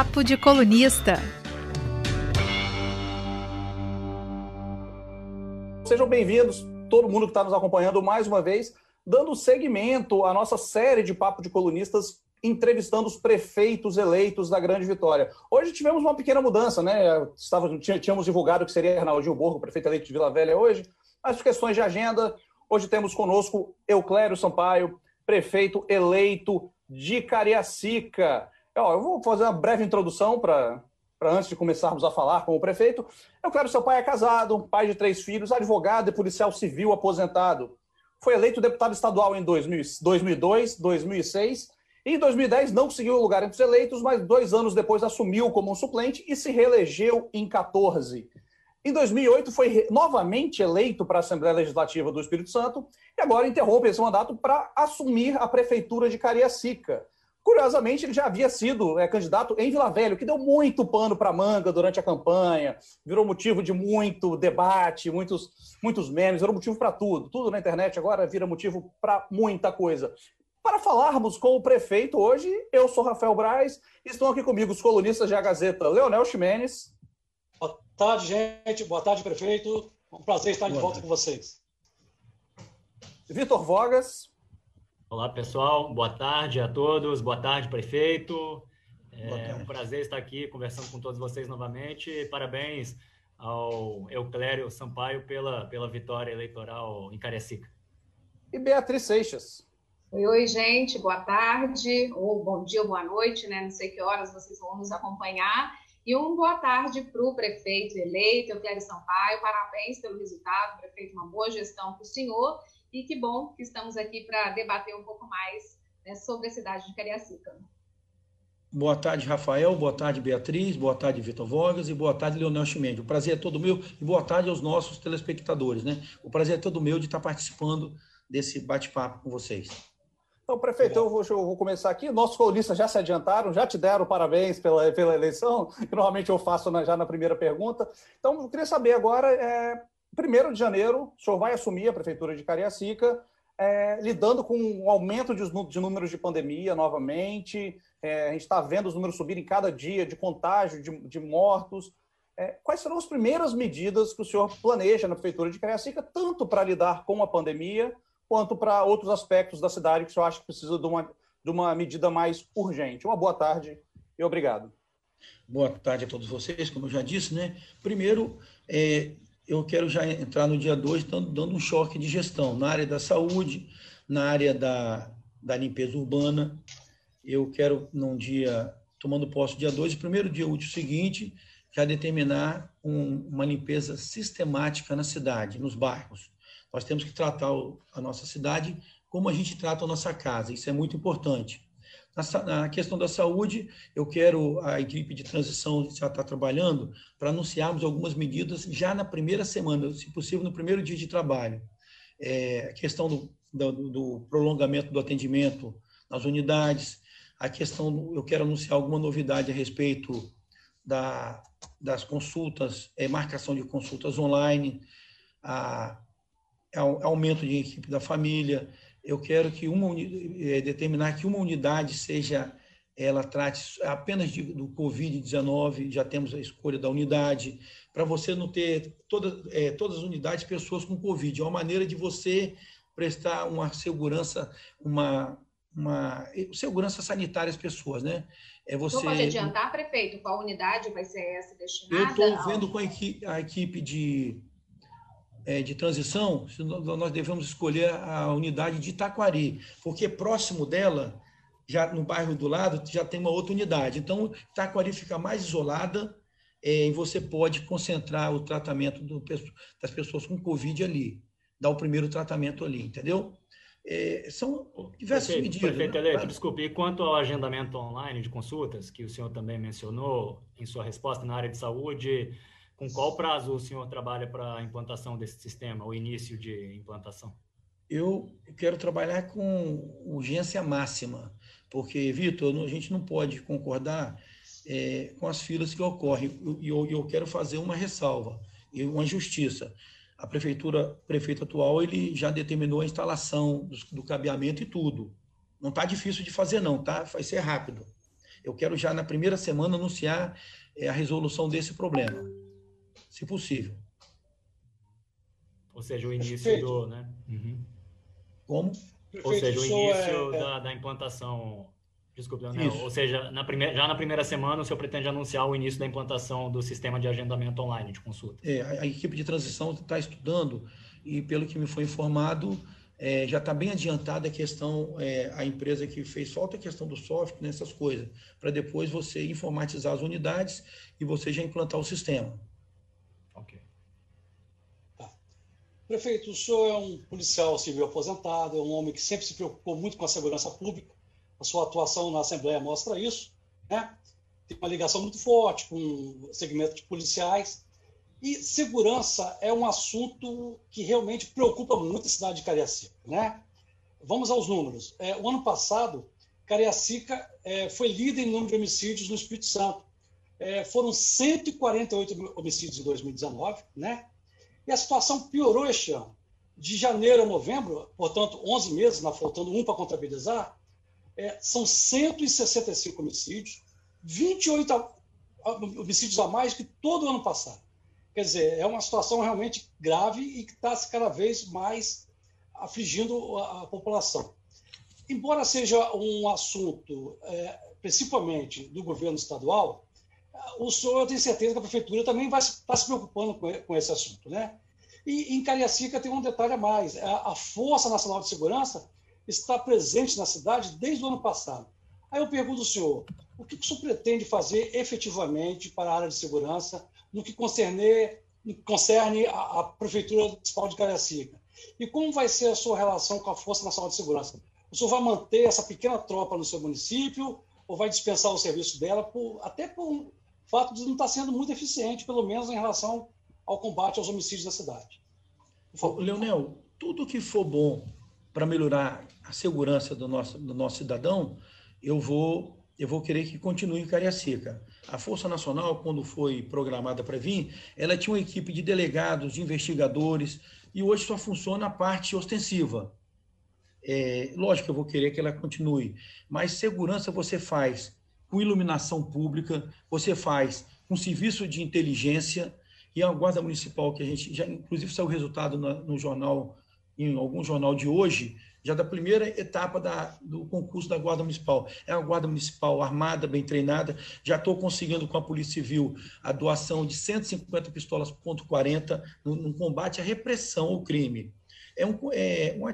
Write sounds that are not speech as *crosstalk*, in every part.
Papo de Colunista. Sejam bem-vindos, todo mundo que está nos acompanhando mais uma vez, dando seguimento à nossa série de Papo de Colunistas entrevistando os prefeitos eleitos da Grande Vitória. Hoje tivemos uma pequena mudança, né? Estávamos, tínhamos divulgado que seria Arnaldinho Borgo, prefeito eleito de Vila Velha hoje, mas por questões de agenda, hoje temos conosco Euclério Sampaio, prefeito eleito de Cariacica. Eu vou fazer uma breve introdução para antes de começarmos a falar com o prefeito. Euclério, seu pai é casado, pai de três filhos, advogado e policial civil aposentado. Foi eleito deputado estadual em 2000, 2002, 2006 em 2010, não conseguiu o lugar entre os eleitos, mas dois anos depois assumiu como um suplente e se reelegeu em 14. Em 2008, foi novamente eleito para a Assembleia Legislativa do Espírito Santo e agora interrompe esse mandato para assumir a Prefeitura de Cariacica. Curiosamente, ele já havia sido é, candidato em Vila Velha, que deu muito pano para manga durante a campanha, virou motivo de muito debate, muitos, muitos memes, virou motivo para tudo. Tudo na internet agora vira motivo para muita coisa. Para falarmos com o prefeito hoje, eu sou Rafael Braz e estão aqui comigo os colunistas de A Gazeta, Leonel Ximenes. Boa tarde, gente. Boa tarde, prefeito. É um prazer estar Boa de volta tarde. com vocês. Vitor Vogas. Olá, pessoal. Boa tarde a todos. Boa tarde, prefeito. É um prazer estar aqui conversando com todos vocês novamente. Parabéns ao Euclério Sampaio pela, pela vitória eleitoral em Cariacica. E Beatriz Seixas. Oi, oi, gente, boa tarde, ou bom dia, boa noite, né? Não sei que horas vocês vão nos acompanhar. E um boa tarde para o prefeito eleito, Euclério Sampaio. Parabéns pelo resultado, prefeito, uma boa gestão para o senhor. E que bom que estamos aqui para debater um pouco mais né, sobre a cidade de Cariacica. Boa tarde, Rafael. Boa tarde, Beatriz. Boa tarde, Vitor Vogas. E boa tarde, Leonel Chimendes. O prazer é todo meu. E boa tarde aos nossos telespectadores. Né? O prazer é todo meu de estar participando desse bate-papo com vocês. Então, prefeito, eu vou, eu vou, começar aqui. Nossos colunistas já se adiantaram, já te deram parabéns pela, pela eleição, que normalmente eu faço na, já na primeira pergunta. Então, eu queria saber agora, é, 1 de janeiro, o senhor vai assumir a prefeitura de Cariacica, é, lidando com um aumento de, de, números de pandemia novamente, é, a gente está vendo os números subirem cada dia de contágio, de, de mortos. É, quais serão as primeiras medidas que o senhor planeja na prefeitura de Cariacica, tanto para lidar com a pandemia, quanto para outros aspectos da cidade que eu acho que precisa de uma, de uma medida mais urgente. Uma boa tarde e obrigado. Boa tarde a todos vocês, como eu já disse, né? Primeiro, é, eu quero já entrar no dia 2 dando, um choque de gestão na área da saúde, na área da, da limpeza urbana. Eu quero, num dia, tomando posse dia 2, primeiro dia útil seguinte, já determinar um, uma limpeza sistemática na cidade, nos bairros. Nós temos que tratar a nossa cidade como a gente trata a nossa casa, isso é muito importante. Na, questão da saúde, eu quero, a equipe de transição já está trabalhando para anunciarmos algumas medidas já na primeira semana, se possível, no primeiro dia de trabalho. É, a questão do, do, do prolongamento do atendimento nas unidades, a questão, eu quero anunciar alguma novidade a respeito da, das consultas, é, marcação de consultas online, a, aumento de equipe da família. Eu quero que uma é, determinar que uma unidade seja ela trate apenas de, do Covid-19, já temos a escolha da unidade, para você não ter toda, é, todas as unidades pessoas com Covid. É uma maneira de você prestar uma segurança, uma, uma segurança sanitária às pessoas, né? É você... Não pode adiantar, prefeito, qual unidade vai ser essa destinada? Eu estou vendo com a equipe, a equipe de de transição, nós devemos escolher a unidade de Itaquari, porque próximo dela, já no bairro do lado, já tem uma outra unidade. Então, Itaquari fica mais isolada é, e você pode concentrar o tratamento do, das pessoas com Covid ali, dar o primeiro tratamento ali, entendeu? É, são diversas prefeito, medidas. Prefeito né? eleito, desculpe, e quanto ao agendamento online de consultas, que o senhor também mencionou em sua resposta na área de saúde, com qual prazo o senhor trabalha para a implantação desse sistema, o início de implantação? Eu quero trabalhar com urgência máxima, porque, Vitor, a gente não pode concordar é, com as filas que ocorrem. E eu, eu, quero fazer uma ressalva e uma justiça. A prefeitura, prefeito atual, ele já determinou a instalação do, do cabeamento e tudo. Não está difícil de fazer, não, tá? Vai ser rápido. Eu quero já na primeira semana anunciar é, a resolução desse problema, se possível. Ou seja, o início Perfeito. do. Né? Uhum. Como? Perfeito. Ou seja, o início é... da, da implantação Desculpe, Leonel. Ou seja, na primeira, já na primeira semana o senhor pretende anunciar o início da implantação do sistema de agendamento online de consulta? É, a, a equipe de transição está estudando e, pelo que me foi informado, é, já está bem adiantada a questão, é, a empresa que fez falta a questão do software, nessas coisas, para depois você informatizar as unidades e você já implantar o sistema. Ok. Tá. Prefeito, o senhor é um policial civil aposentado, é um homem que sempre se preocupou muito com a segurança pública a sua atuação na Assembleia mostra isso, né? Tem uma ligação muito forte com o segmento de policiais. E segurança é um assunto que realmente preocupa muito a cidade de Cariacica, né? Vamos aos números. É, o ano passado, Cariacica é, foi líder em número de homicídios no Espírito Santo. É, foram 148 homicídios em 2019, né? E a situação piorou este ano. De janeiro a novembro, portanto, 11 meses, faltando um para contabilizar, é, são 165 homicídios, 28 homicídios a mais que todo ano passado. Quer dizer, é uma situação realmente grave e que está cada vez mais afligindo a, a, população. Embora seja um assunto, é, principalmente do governo estadual, o senhor tem certeza que a prefeitura também vai estar tá se preocupando com, esse assunto. Né? E em Cariacica tem um detalhe a mais: a, Força Nacional de Segurança está presente na cidade desde o ano passado. Aí eu pergunto ao senhor, o que o senhor pretende fazer efetivamente para a área de segurança no que concerne, concerne a, a Prefeitura Municipal de Cariacica? E como vai ser a sua relação com a Força Nacional de Segurança? O senhor vai manter essa pequena tropa no seu município ou vai dispensar o serviço dela, por, até por fato de não estar sendo muito eficiente, pelo menos em relação ao combate aos homicídios da cidade? Leonel, tudo que for bom para melhorar a segurança do nosso, do nosso cidadão, eu vou eu vou querer que continue em Cariacica. A Força Nacional, quando foi programada para vir, ela tinha uma equipe de delegados, de investigadores, e hoje só funciona a parte ostensiva. É, lógico que eu vou querer que ela continue, mas segurança você faz com iluminação pública, você faz com serviço de inteligência e a Guarda Municipal, que a gente já, inclusive, saiu o resultado no, jornal em algum jornal de hoje, já da primeira etapa da, do concurso da Guarda Municipal. É uma Guarda Municipal armada, bem treinada. Já estou conseguindo com a Polícia Civil a doação de 150 pistolas ponto .40 no, no, combate à repressão ao crime. É um, é, um,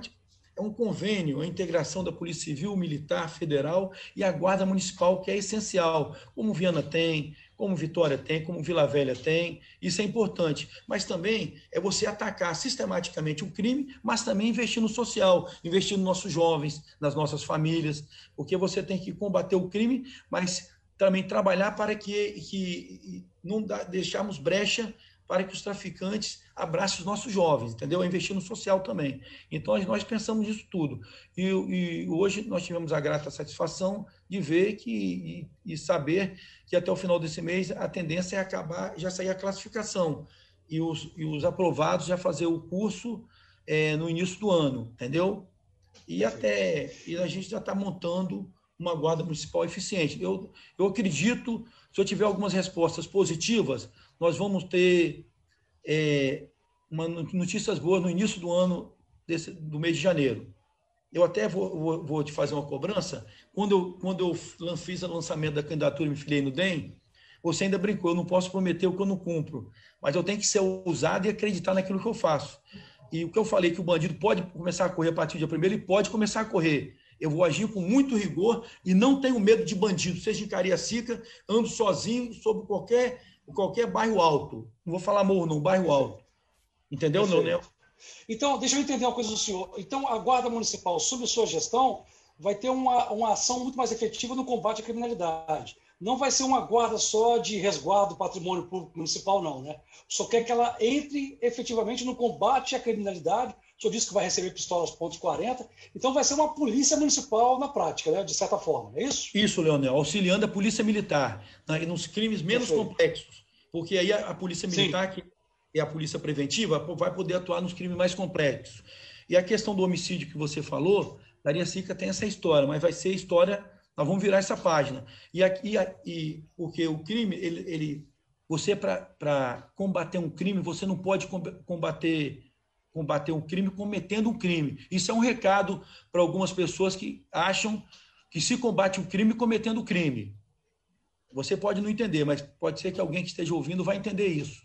é um convênio, a integração da Polícia Civil, Militar, Federal e a Guarda Municipal, que é essencial, como Viana tem, como Vitória tem, como Vila Velha tem, isso é importante. Mas também é você atacar sistematicamente o crime, mas também investir no social, investir nos nossos jovens, nas nossas famílias, porque você tem que combater o crime, mas também trabalhar para que, que não deixarmos brecha para que os traficantes abracem os nossos jovens, entendeu? Investir no social também. Então, nós pensamos nisso tudo. E, e hoje nós tivemos a grata satisfação de ver que, e, e, saber que até o final desse mês a tendência é acabar, já sair a classificação e os, e os aprovados já fazer o curso é, no início do ano, entendeu? E até e a gente já está montando uma guarda municipal eficiente. Eu, eu acredito, se eu tiver algumas respostas positivas, nós vamos ter é, uma, notícias boas no início do ano, desse, do mês de janeiro. Eu até vou, vou, vou, te fazer uma cobrança. Quando eu, quando eu fiz o lançamento da candidatura e me filiei no DEM, você ainda brincou, eu não posso prometer o que eu não cumpro, mas eu tenho que ser ousado e acreditar naquilo que eu faço. E o que eu falei que o bandido pode começar a correr a partir do dia primeiro, ele pode começar a correr. Eu vou agir com muito rigor e não tenho medo de bandido, seja em Cariacica, ando sozinho sobre qualquer qualquer bairro alto. Não vou falar morro, não, bairro alto. Entendeu, Leonel? Então, deixa eu entender uma coisa do senhor. Então, a Guarda Municipal, sob sua gestão, vai ter uma, uma ação muito mais efetiva no combate à criminalidade. Não vai ser uma guarda só de resguardo do patrimônio público municipal, não, né? Só quer que ela entre efetivamente no combate à criminalidade. O senhor disse que vai receber pistolas pontos .40. Então, vai ser uma polícia municipal na prática, né? De certa forma, é isso? Isso, Leonel. Auxiliando a polícia militar né? nos crimes menos Perfeito. complexos. Porque aí a, a polícia militar, Sim. que é a polícia preventiva, vai poder atuar nos crimes mais complexos. E a questão do homicídio que você falou, Daria Sica tem essa história, mas vai ser história Nós vamos virar essa página. E aqui, e, porque o crime, ele, ele você para combater um crime, você não pode combater combater um crime cometendo um crime. Isso é um recado para algumas pessoas que acham que se combate um crime cometendo crime. Você pode não entender, mas pode ser que alguém que esteja ouvindo vai entender isso.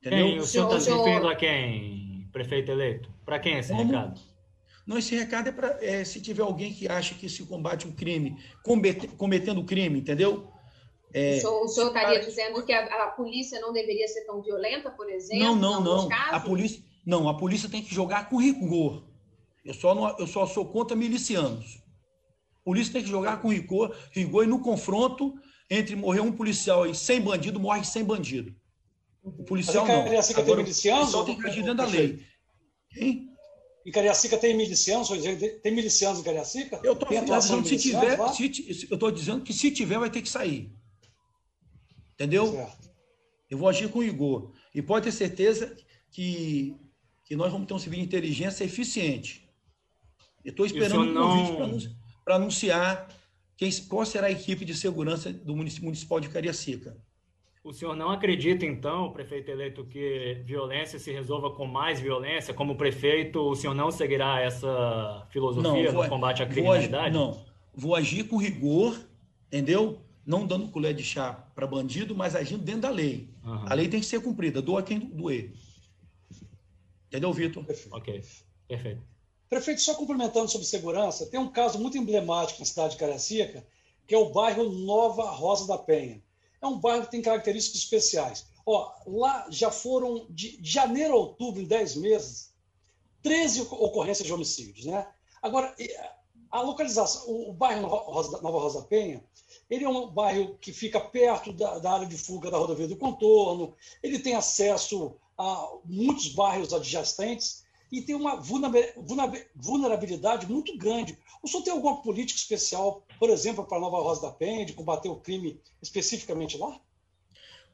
Entendeu? Quem, o senhor está se referindo a quem, prefeito eleito? Para quem é esse Como? recado? Não, esse recado é para é, se tiver alguém que acha que se combate um crime, cometendo crime, entendeu? É, o senhor, o senhor estaria dizendo que a, a, polícia não deveria ser tão violenta, por exemplo? Não, não, não. A polícia, não, a polícia tem que jogar com rigor. Eu só, não, eu só sou contra milicianos. A polícia tem que jogar com rigor, rigor e no confronto entre morrer um policial e 100 bandido, morre 100 bandido. O policial não. Cariacica tem milicianos? O policial tem que agir dentro da lei. Quem? E Cariacica tem milicianos? Tem milicianos em Cariacica? Eu estou dizendo, se tiver, se, eu estou dizendo que se tiver, vai ter que sair. Entendeu? Certo. Eu vou agir com rigor. E pode ter certeza que, que nós vamos ter um serviço de inteligência eficiente. Estou esperando um convite não... para anunciar quem, qual será a equipe de segurança do municipal de Cariacica. O senhor não acredita, então, prefeito eleito, que violência se resolva com mais violência? Como prefeito, o senhor não seguirá essa filosofia não, no combate à criminalidade? Vou agir, não, vou agir com rigor, entendeu? Não dando colher de chá para bandido, mas agindo dentro da lei. Uhum. A lei tem que ser cumprida, doa quem doer. Entendeu, Vitor? Ok, perfeito. Prefeito, só complementando sobre segurança, tem um caso muito emblemático na cidade de Caracica, que é o bairro Nova Rosa da Penha é um bairro que tem características especiais. Ó, lá já foram, de janeiro a outubro, em 10 meses, 13 ocorrências de homicídios. Né? Agora, a localização, o bairro Nova Rosa Penha, ele é um bairro que fica perto da, da, área de fuga da rodovia do contorno, ele tem acesso a muitos bairros adjacentes e tem uma vulnerabilidade muito grande. O senhor tem alguma política especial, por exemplo, para Nova Rosa da Penha, de combater o crime especificamente lá?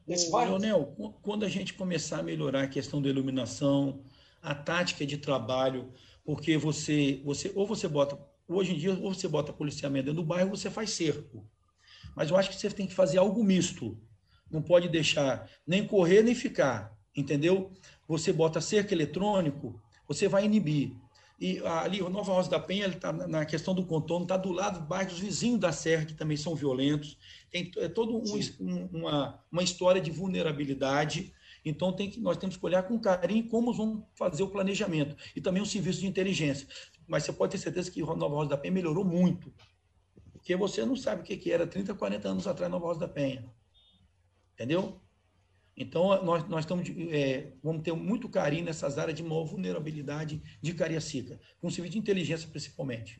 Nesse bairro? Leonel, quando a gente começar a melhorar a questão da iluminação, a tática de trabalho, porque você, você ou você bota, hoje em dia, ou você bota policiamento dentro do bairro, ou você faz cerco. Mas eu acho que você tem que fazer algo misto. Não pode deixar nem correr nem ficar, entendeu? Você bota cerco eletrônico, você vai inibir. E ali, o Nova Rosa da Penha, ele está na questão do contorno, está do lado de bairros vizinhos da Serra, que também são violentos. Tem é toda um, uma, uma história de vulnerabilidade. Então, tem que, nós temos que olhar com carinho como vamos fazer o planejamento. E também o serviço de inteligência. Mas você pode ter certeza que Nova Rosa da Penha melhorou muito. Porque você não sabe o que era 30, 40 anos atrás Nova Rosa da Penha. Entendeu? Então, nós, nós estamos, é, vamos ter muito carinho nessas áreas de maior vulnerabilidade de Cariacica, com serviço de inteligência principalmente.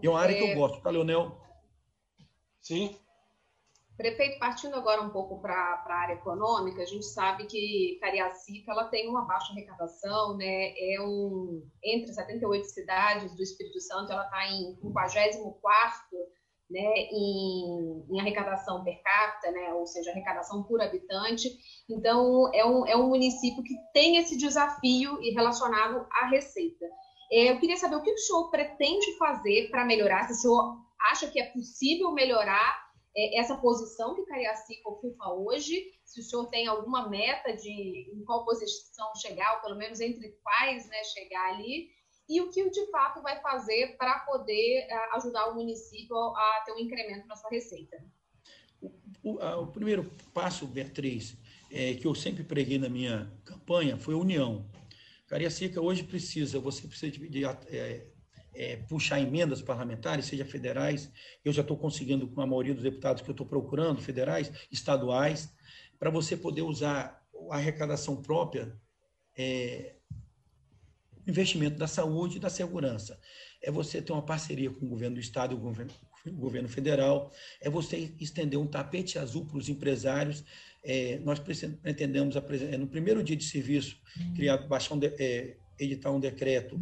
É uma área que eu gosto, tá, Leonel? Sim. Prefeito, partindo agora um pouco para a área econômica, a gente sabe que Cariacica ela tem uma baixa arrecadação, né? É um entre 78 cidades do Espírito Santo, ela está em 54 né, em, em, arrecadação per capita, né, ou seja, arrecadação por habitante. Então, é um, é um município que tem esse desafio e relacionado à receita. É, eu queria saber o que o senhor pretende fazer para melhorar, se o senhor acha que é possível melhorar é, essa posição que Cariacica ocupa hoje, se o senhor tem alguma meta de em qual posição chegar, ou pelo menos entre quais né, chegar ali, e o que de fato vai fazer para poder eh, ajudar o município a ter um incremento na sua receita? O, a, o primeiro passo, Beatriz, é, que eu sempre preguei na minha campanha foi a união. Cariacica hoje precisa, você precisa de, de é, é, puxar emendas parlamentares, seja federais, eu já estou conseguindo com a maioria dos deputados que eu estou procurando, federais, estaduais, para você poder usar a arrecadação própria é, investimento da saúde e da segurança. É você ter uma parceria com o governo do Estado e o governo, o governo federal, é você estender um tapete azul para os empresários. É, nós pretendemos, é, no primeiro dia de serviço, criar, baixar um, é, editar um decreto,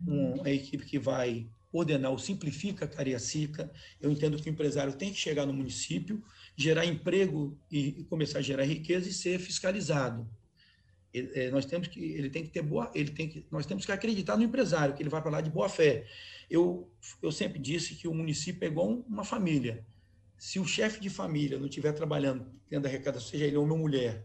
uma equipe que vai ordenar o Simplifica Cariacica. Eu entendo que o empresário tem que chegar no município, gerar emprego e começar a gerar riqueza e ser fiscalizado. É, nós temos que ele tem que ter boa ele tem que nós temos que acreditar no empresário que ele vai para lá de boa fé eu eu sempre disse que o município é igual uma família se o chefe de família não estiver trabalhando tendo arrecadação seja ele homem ou mulher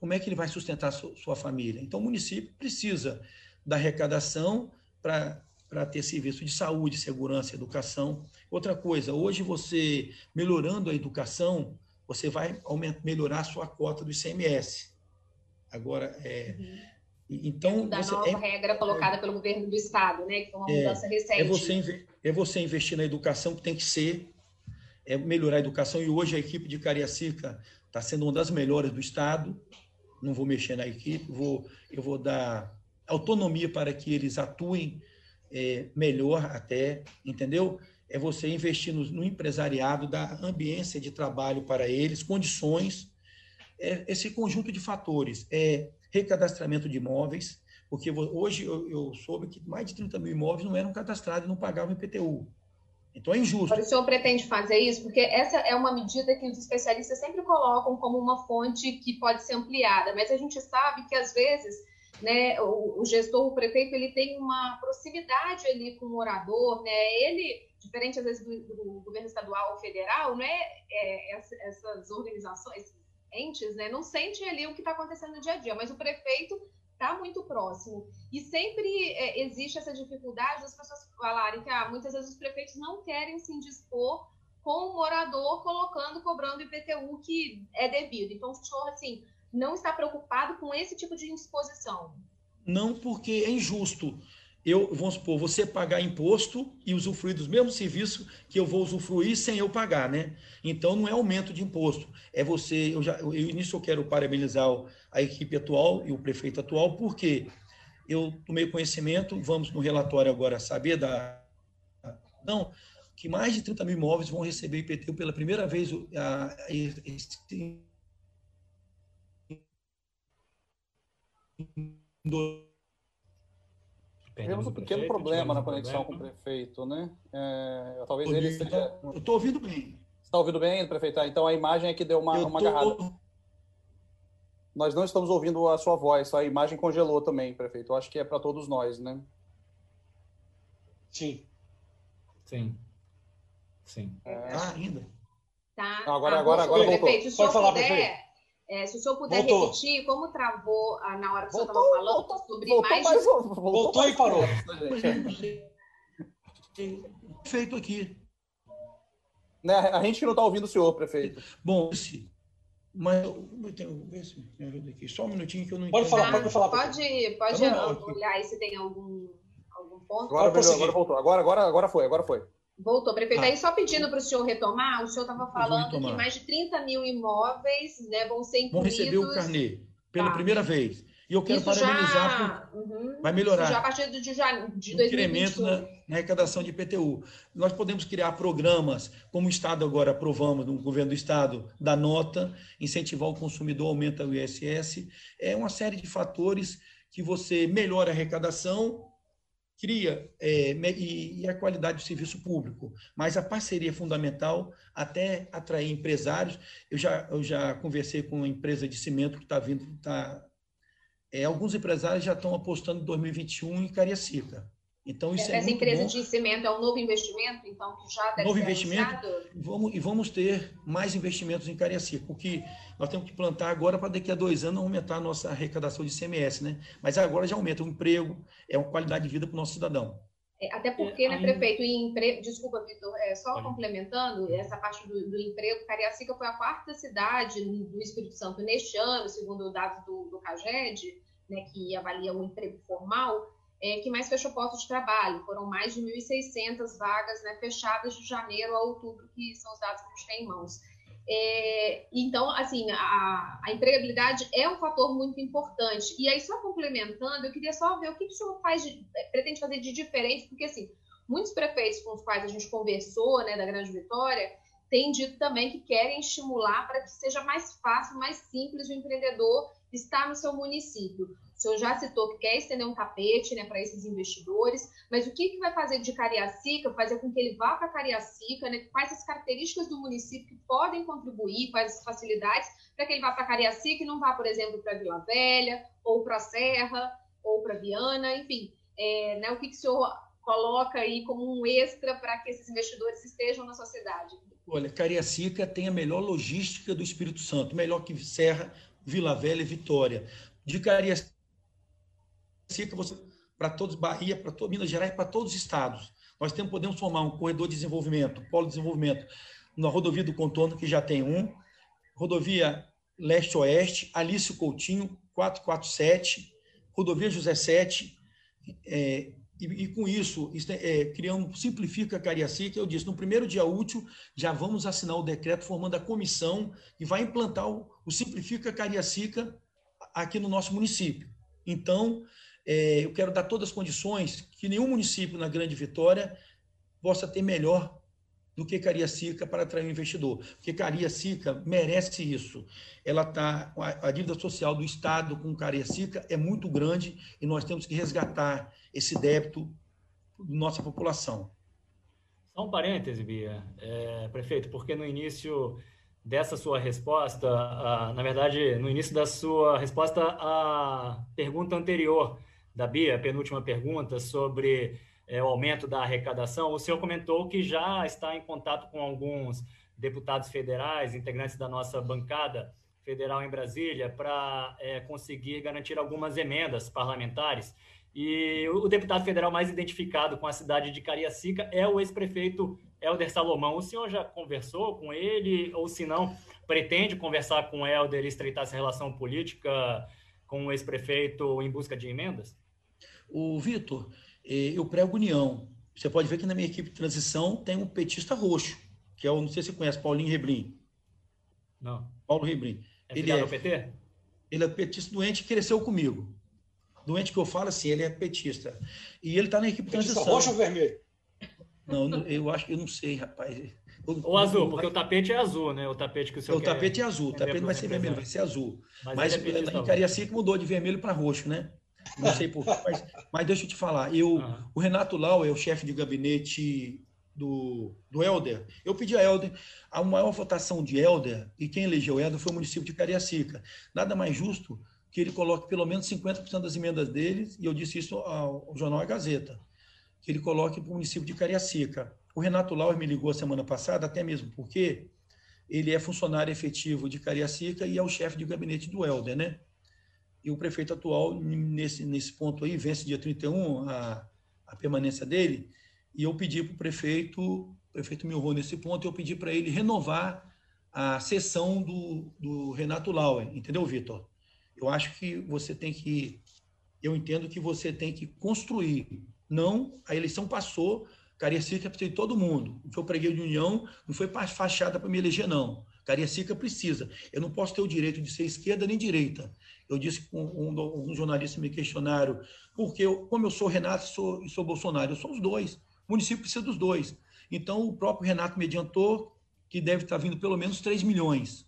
como é que ele vai sustentar sua, sua família então o município precisa da arrecadação para para ter serviço de saúde, segurança, educação. Outra coisa, hoje você melhorando a educação, você vai aumentar, melhorar a sua cota do ICMS. Agora, é, uhum. então da você, nova é, regra colocada é, pelo governo do estado, né, que foi uma é, mudança recente. É você, é você investir na educação que tem que ser, é melhorar a educação e hoje a equipe de Cariacica está sendo uma das melhores do estado. Não vou mexer na equipe, vou eu vou dar autonomia para que eles atuem é, melhor até, entendeu? É você investir no, no, empresariado, dar ambiência de trabalho para eles, condições, é, esse conjunto de fatores. É recadastramento de imóveis, porque hoje eu, eu, soube que mais de 30 mil imóveis não eram cadastrados e não pagavam IPTU. Então é injusto. O senhor pretende fazer isso? Porque essa é uma medida que os especialistas sempre colocam como uma fonte que pode ser ampliada, mas a gente sabe que às vezes né, o, o, gestor, o prefeito, ele tem uma proximidade ali com o morador, né, ele, diferente às vezes do, do governo estadual ou federal, né, é, essas organizações, entes, né, não sentem ali o que está acontecendo no dia a dia, mas o prefeito está muito próximo. E sempre é, existe essa dificuldade das pessoas falarem que ah, muitas vezes os prefeitos não querem se indispor com o morador colocando, cobrando IPTU que é devido. Então, o senhor, assim, não está preocupado com esse tipo de indisposição? Não, porque é injusto. Eu, vamos supor, você pagar imposto e usufruir dos mesmos serviços que eu vou usufruir sem eu pagar, né? Então não é aumento de imposto. É você, eu já, eu, nisso eu quero parabenizar a equipe atual e o prefeito atual, porque eu tomei conhecimento, vamos no relatório agora saber da. Não, que mais de 30 mil imóveis vão receber IPTU pela primeira vez a, a, Tivemos um pequeno problema na conexão problema. com o prefeito, né? É, talvez ele esteja. Eu estou ouvindo bem. Está ouvindo bem, prefeito? Ah, então a imagem é que deu uma, uma tô... agarrada. Nós não estamos ouvindo a sua voz, a imagem congelou também, prefeito. Eu acho que é para todos nós, né? Sim. Sim. Sim. É... Ah, ainda. Tá. agora, agora, agora, voltou. Prefeito, Pode falar, puder... prefeito é, se o senhor puder voltou. repetir, como travou ah, na hora que voltou, o senhor estava falando voltou, sobre voltou, mais. Mais, voltou, voltou e parou. Feito aqui. Né, a gente não está ouvindo o senhor, prefeito. Bom, esse, mas eu tenho, ver se me ajuda aqui. Só um minutinho que eu não Pode falar, pode falar. Pode, pode tá olhar aí se tem algum, algum ponto. Agora, agora voltou. Agora, agora, agora foi, agora foi. Voltou, prefeito. Ah. Aí só pedindo para o senhor retomar, o senhor estava falando que mais de 30 mil imóveis né, vão ser incluídos... Vão receber o carnê pela tá. primeira vez. E eu quero Isso parabenizar, já... por... uhum. vai melhorar. Isso já a partir de, já, de 2021. incremento na, na, arrecadação de IPTU. Nós podemos criar programas, como o Estado agora aprovamos, no governo do Estado, da nota, incentivar o consumidor, aumenta o ISS. É uma série de fatores que você melhora a arrecadação cria é, e, a qualidade do serviço público, mas a parceria é fundamental até atrair empresários. Eu já, eu já conversei com uma empresa de cimento que está vindo, tá, é, alguns empresários já estão apostando em 2021 em Cariacica. Então, isso Essa é empresa bom. de cimento é um novo investimento, então, que já deve novo investimento, vamos, E vamos ter mais investimentos em Cariacica, porque nós temos que plantar agora para daqui a dois anos aumentar a nossa arrecadação de CMS, né? Mas agora já aumenta o emprego, é uma qualidade de vida para o nosso cidadão. É, até porque, é, né, prefeito, em emprego, desculpa, Vitor, é, só Pode. complementando essa parte do, do, emprego, Cariacica foi a quarta cidade do Espírito Santo neste ano, segundo dados do, do CAGED, né, que avalia o emprego formal, é, que mais fechou postos de trabalho. Foram mais de 1.600 vagas né, fechadas de janeiro a outubro, que são os dados que a gente tem em mãos. É, então, assim, a, a, empregabilidade é um fator muito importante. E aí, só complementando, eu queria só ver o que, que o senhor faz de, pretende fazer de diferente, porque, assim, muitos prefeitos com os quais a gente conversou, né, da Grande Vitória, têm dito também que querem estimular para que seja mais fácil, mais simples o empreendedor estar no seu município. O senhor já citou que quer estender um tapete né, para esses investidores, mas o que, que vai fazer de Cariacica, fazer com que ele vá para Cariacica, né, quais as características do município que podem contribuir, quais as facilidades para que ele vá para Cariacica e não vá, por exemplo, para Vila Velha, ou para Serra, ou para Viana, enfim. É, né, o que, que o senhor coloca aí como um extra para que esses investidores estejam na sua cidade? Olha, Cariacica tem a melhor logística do Espírito Santo, melhor que Serra, Vila Velha e Vitória. De Cariacica, para todos, Bahia, para todo, Minas Gerais, para todos os estados. Nós temos, podemos formar um corredor de desenvolvimento, polo de desenvolvimento, na rodovia do contorno, que já tem um, rodovia leste-oeste, Alício Coutinho, 447, rodovia José 7, é, e, e, com isso, é, criamos, simplifica Cariacica, eu disse, no primeiro dia útil, já vamos assinar o decreto formando a comissão e vai implantar o, o Simplifica Cariacica aqui no nosso município. Então, é, eu quero dar todas as condições que nenhum município na Grande Vitória possa ter melhor do que Cariacica para atrair um investidor. Porque Cariacica merece isso. Ela tá a dívida social do Estado com Cariacica é muito grande e nós temos que resgatar esse débito da nossa população. Só um parêntese, Bia, é, prefeito, porque no início dessa sua resposta, na verdade, no início da sua resposta à pergunta anterior da Bia, a penúltima pergunta sobre é, o aumento da arrecadação, o senhor comentou que já está em contato com alguns deputados federais, integrantes da nossa bancada federal em Brasília, para é, conseguir garantir algumas emendas parlamentares. E o deputado federal mais identificado com a cidade de Cariacica é o ex-prefeito Helder Salomão. O senhor já conversou com ele, ou se não, pretende conversar com o Helder e estreitar essa relação política com o ex-prefeito em busca de emendas? O Vitor, eu prego união. Você pode ver que na minha equipe de transição tem um petista roxo, que é o, não sei se você conhece, Paulinho Rebrim. Não. Paulo Rebrim. É ele é ao PT? Ele é petista doente que cresceu comigo. Doente que eu falo assim, ele é petista. E ele está na equipe de transição. roxo ou vermelho? Não, eu acho que eu não sei, rapaz. O azul, porque o tapete é azul, né? O tapete que o senhor O tapete é azul, o tapete não vai ser vermelho, vai ser azul. Mas, mas é em Cariacica mudou de vermelho para roxo, né? Não sei por mas, mas deixa eu te falar. Eu, uhum. O Renato Lau é o chefe de gabinete do, do Helder. Eu pedi a Helder, a maior votação de Helder, e quem elegeu Helder foi o município de Cariacica. Nada mais justo que ele coloque pelo menos 50% das emendas deles, e eu disse isso ao, ao jornal A Gazeta, que ele coloque para o município de Cariacica. O Renato Lauer me ligou a semana passada, até mesmo porque ele é funcionário efetivo de Cariacica e é o chefe de gabinete do Helder, né? E o prefeito atual, nesse, nesse ponto aí, vence dia 31 a, a permanência dele, e eu pedi para o prefeito, o prefeito honrou nesse ponto, eu pedi para ele renovar a sessão do, do Renato Lauer, entendeu, Vitor? Eu acho que você tem que, eu entendo que você tem que construir, não, a eleição passou, Cariacica precisa de todo mundo, o que eu preguei de união não foi fachada para me eleger, não. Cariacica precisa. Eu não posso ter o direito de ser esquerda nem direita. Eu disse que um, um, um jornalista me questionaram, porque eu, como eu sou Renato e sou, sou Bolsonaro, eu sou os dois. O município precisa dos dois. Então, o próprio Renato me adiantou que deve estar vindo pelo menos 3 milhões.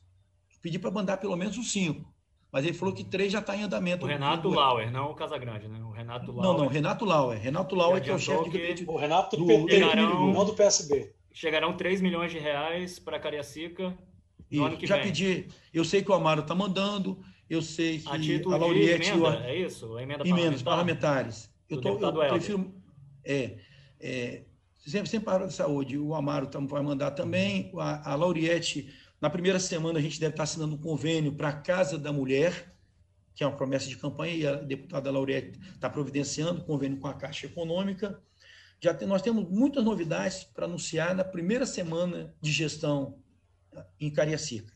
Pedi para mandar pelo menos os 5. Mas ele falou que 3 já está em andamento. O Renato Lauer, não o Casagrande, né? O Renato Lauer. Não, não, Renato Lauer. Renato Lauer, que é o chefe de O Renato do, PT, chegarão, não do PSB. Chegarão 3 milhões de reais para Cariacica no ano que já vem. pedi. Eu sei que o Amaro está mandando. Eu sei que a, título a Lauriette... Emenda, o... É isso? Emenda emendas parlamentares. Eu, tô, eu prefiro... É, é, sempre, sempre para a saúde. O Amaro tam, vai mandar também. A, a Lauriette, na primeira semana, a gente deve estar assinando um convênio para a Casa da Mulher, que é uma promessa de campanha, e a deputada Lauriette está providenciando convênio com a Caixa Econômica. Já tem, nós temos muitas novidades para anunciar na primeira semana de gestão em Cariacica.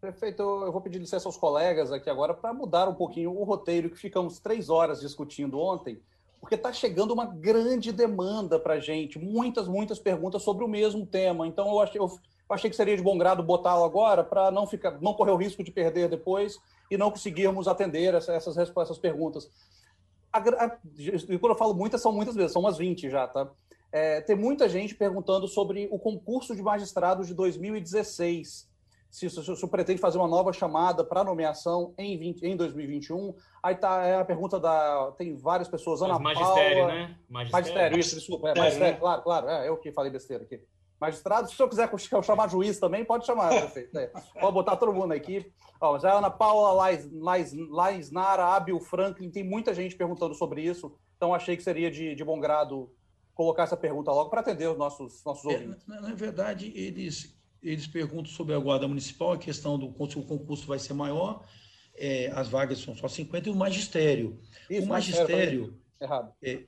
Prefeito, eu vou pedir licença aos colegas aqui agora para mudar um pouquinho o roteiro que ficamos três horas discutindo ontem, porque está chegando uma grande demanda para a gente, muitas, muitas perguntas sobre o mesmo tema. Então, eu achei, eu achei que seria de bom grado botá-lo agora para não ficar, não correr o risco de perder depois e não conseguirmos atender essas, essas perguntas. A, a, e quando eu falo muitas, são muitas vezes, são umas 20 já, tá? É, tem muita gente perguntando sobre o concurso de magistrados de 2016 se, se, se pretende fazer uma nova chamada para nomeação em, 20, em 2021. Aí tá é a pergunta da. Tem várias pessoas. Ana magistério, Paula. né? Magistério, magistério isso, desculpa. É, magistério, né? claro, claro. É, eu que falei besteira aqui. Magistrado, se o senhor quiser chamar juiz também, pode chamar, prefeito. É. Pode botar todo mundo na equipe. Ó, já a Ana Paula Laisnara, Abil Franklin, tem muita gente perguntando sobre isso, então achei que seria de, de bom grado colocar essa pergunta logo para atender os nossos, nossos é, ouvintes. Na, na, verdade, eles, eles perguntam sobre a guarda municipal, a questão do se o concurso vai ser maior, é, as vagas são só 50, e o magistério. Isso, o magistério. Errado. É,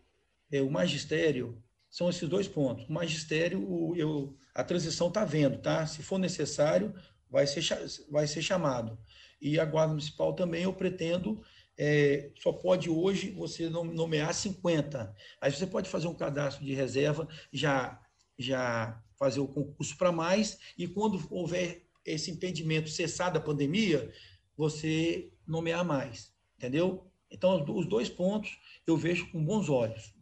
é, o magistério são esses dois pontos. O magistério, o, eu, a transição está vendo, tá? Se for necessário, vai ser, vai ser chamado. E a Guarda Municipal também eu pretendo, é, só pode hoje você nomear 50. Aí você pode fazer um cadastro de reserva, já, já fazer o concurso para mais, e quando houver esse impedimento cessar da pandemia, você nomear mais, entendeu? Então, os dois pontos eu vejo com bons olhos.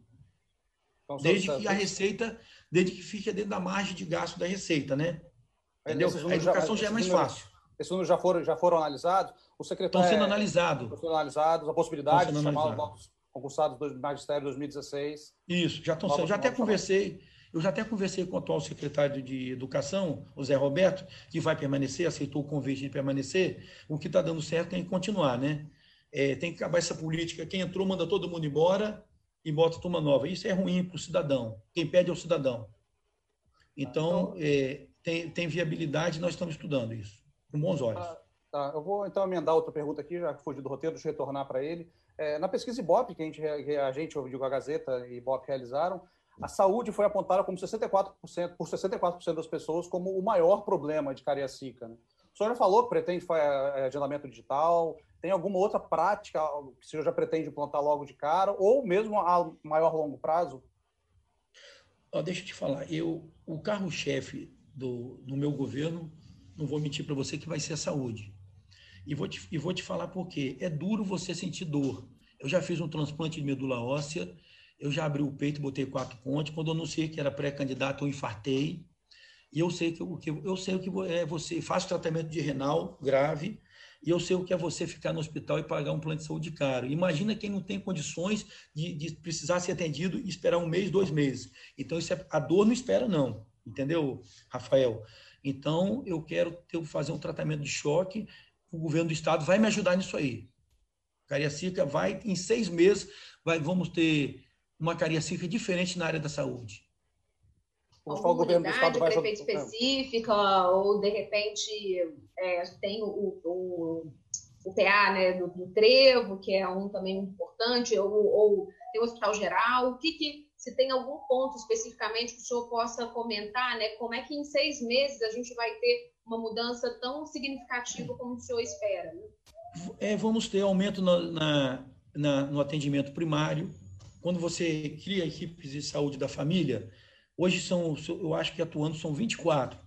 Então, desde que a receita, desde que fique dentro da margem de gasto da receita, né? Entendeu? A educação já, é mais fácil. Esses números já foram, já foram analisados? O secretário Estão sendo é, analisados. Estão sendo analisados, a possibilidade de chamar os novos concursados do Magistério 2016. Isso, já estão sendo. Já até conversei, eu já até conversei com o atual secretário de Educação, o Zé Roberto, que vai permanecer, aceitou o convite de permanecer. O que está dando certo tem que continuar, né? É, tem que acabar essa política. Quem entrou manda todo mundo embora e bota turma nova. Isso é ruim para o cidadão. Quem pede é o cidadão. Então, é, tem, tem viabilidade, nós estamos estudando isso, com bons olhos. Ah, tá. Eu vou então emendar outra pergunta aqui, já que fugi do roteiro, deixa eu retornar para ele. É, na pesquisa Ibope, que a gente, a gente, eu digo, a Gazeta e Ibope realizaram, a saúde foi apontada como 64%, por 64% das pessoas como o maior problema de Cariacica. Né? O senhor já falou que pretende é, agendamento digital, tem alguma outra prática que o senhor já pretende implantar logo de cara, ou mesmo a maior longo prazo? Oh, deixa eu te falar, eu, o carro-chefe do, no meu governo, não vou mentir para você que vai ser a saúde. E vou, te, e vou te falar por quê. É duro você sentir dor. Eu já fiz um transplante de medula óssea, eu já abri o peito, botei quatro pontes. Quando eu anunciei que era pré-candidato, eu infartei. E eu sei que que eu sei o que é você faz tratamento de renal grave e eu sei o que é você ficar no hospital e pagar um plano de saúde caro. Imagina quem não tem condições de, de precisar ser atendido e esperar um mês, dois meses. Então, isso é, a dor não espera, não. Entendeu, Rafael? Então, eu quero ter, fazer um tratamento de choque. O governo do estado vai me ajudar nisso aí. Cariacica vai, em seis meses, vai, vamos ter uma Cariacica diferente na área da saúde alguma unidade, prefeito específica, ou de repente é, tem o, o, o PA né, do, do, Trevo, que é um também importante, ou, ou tem o Hospital Geral, o que, que se tem algum ponto especificamente que o senhor possa comentar, né? Como é que em seis meses a gente vai ter uma mudança tão significativa como o senhor espera? Né? É, vamos ter aumento na, na, na, no atendimento primário. Quando você cria equipes de saúde da família, Hoje são, eu acho que atuando são 24.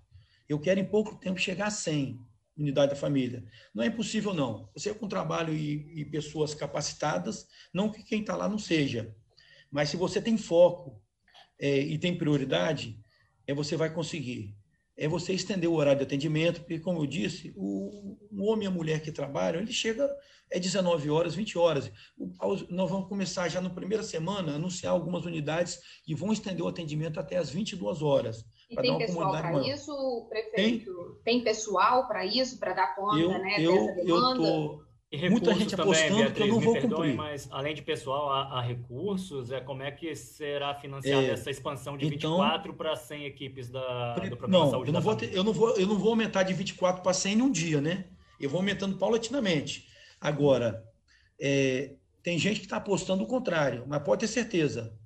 Eu quero em pouco tempo chegar a 100 unidades da família. Não é impossível, não. Você com trabalho e, e pessoas capacitadas, não que quem está lá não seja, mas se você tem foco é, e tem prioridade, é, você vai conseguir é você estender o horário de atendimento, porque, como eu disse, o, o homem e a mulher que trabalham, ele chega, é 19 horas, 20 horas. O, nós vamos começar já na primeira semana a anunciar algumas unidades e vão estender o atendimento até as 22 horas. E tem pessoal para isso, prefeito? Tem, tem pessoal para isso, para dar conta eu, né, eu, dessa demanda? Eu tô, e Muita gente também, apostando Beatriz, que eu não vou perdoe, cumprir. Mas, além de pessoal, há, há, recursos. É, como é que será financiada é, essa expansão de então, 24 para 100 equipes da, do Programa não, Saúde eu não, vou ter, eu, não vou, eu não vou aumentar de 24 para 100 em um dia, né? Eu vou aumentando paulatinamente. Agora, é, tem gente que está apostando o contrário, mas pode ter certeza.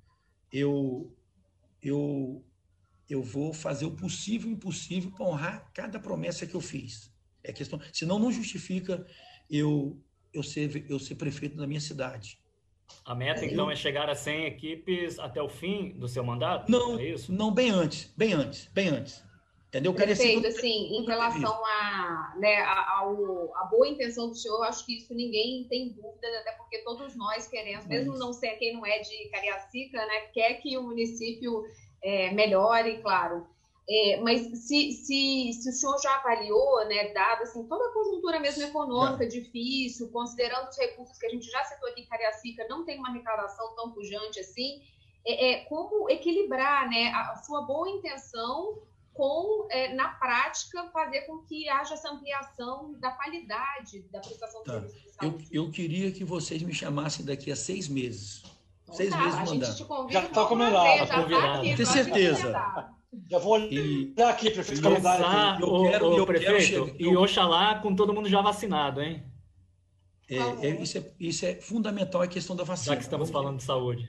Eu, eu, eu vou fazer o possível e o impossível para honrar cada promessa que eu fiz. É questão, senão não justifica eu, eu, ser, eu ser prefeito da minha cidade. A meta, é, então, eu... é chegar a 100 equipes até o fim do seu mandato? Não, é isso? não bem antes, bem antes, bem antes. Entendeu? Prefeito, assim, em relação a, né, a, a, boa intenção do senhor, acho que isso ninguém tem dúvida, até porque todos nós queremos, mesmo não ser quem não é de Cariacica, né, quer que o município é, melhore, claro. É, mas se, se, se o senhor já avaliou, né, dada assim, toda a conjuntura mesmo econômica difícil, considerando os recursos que a gente já citou aqui em Cariacica, não tem uma arrecadação tão pujante assim, é, é como equilibrar né, a sua boa intenção com, é, na prática, fazer com que haja essa ampliação da qualidade da prestação tá. de serviço de saúde. Eu, eu queria que vocês me chamassem daqui a seis meses. Então, seis tá, meses mandar. Já está combinado. Tá convidado. Tenho certeza. Já vou olhar aqui, prefeito calendário. Eu quero, eu prefeito, quero e Oxalá com todo mundo já vacinado, hein? É, é, isso, é, isso é fundamental, a questão da vacina. Já que estamos falando de saúde.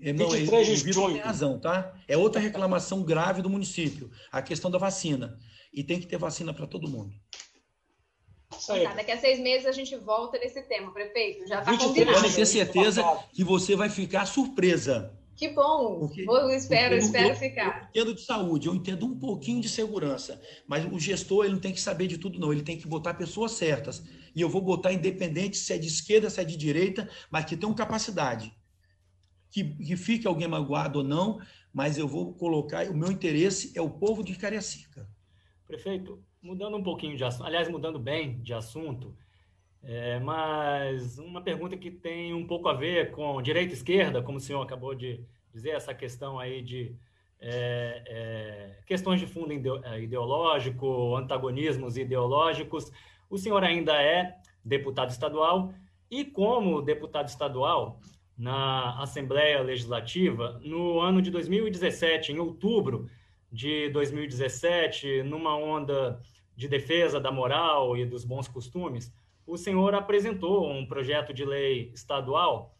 É, não, 23 de junho. Tem razão, tá? É outra reclamação grave do município, a questão da vacina. E tem que ter vacina para todo mundo. Tá, daqui a seis meses a gente volta nesse tema, prefeito. Já está combinado. Pode ter certeza que você vai ficar surpresa. Que bom. Porque, Vou, espero, espero eu, ficar. Eu entendo de saúde, eu entendo um pouquinho de segurança, mas o gestor ele não tem que saber de tudo, não. Ele tem que botar pessoas certas. E eu vou botar independente se é de esquerda, se é de direita, mas que tenham capacidade. Que, que fique alguém magoado ou não, mas eu vou colocar, o meu interesse é o povo de Cariacica. Prefeito, mudando um pouquinho de assunto, aliás, mudando bem de assunto, é, mas uma pergunta que tem um pouco a ver com direita e esquerda, como o senhor acabou de dizer, essa questão aí de é, é, questões de fundo é, ideológico, antagonismos ideológicos. O senhor ainda é deputado estadual e, como deputado estadual na Assembleia Legislativa, no ano de 2017, em outubro de 2017, numa onda de defesa da moral e dos bons costumes, o senhor apresentou um projeto de lei estadual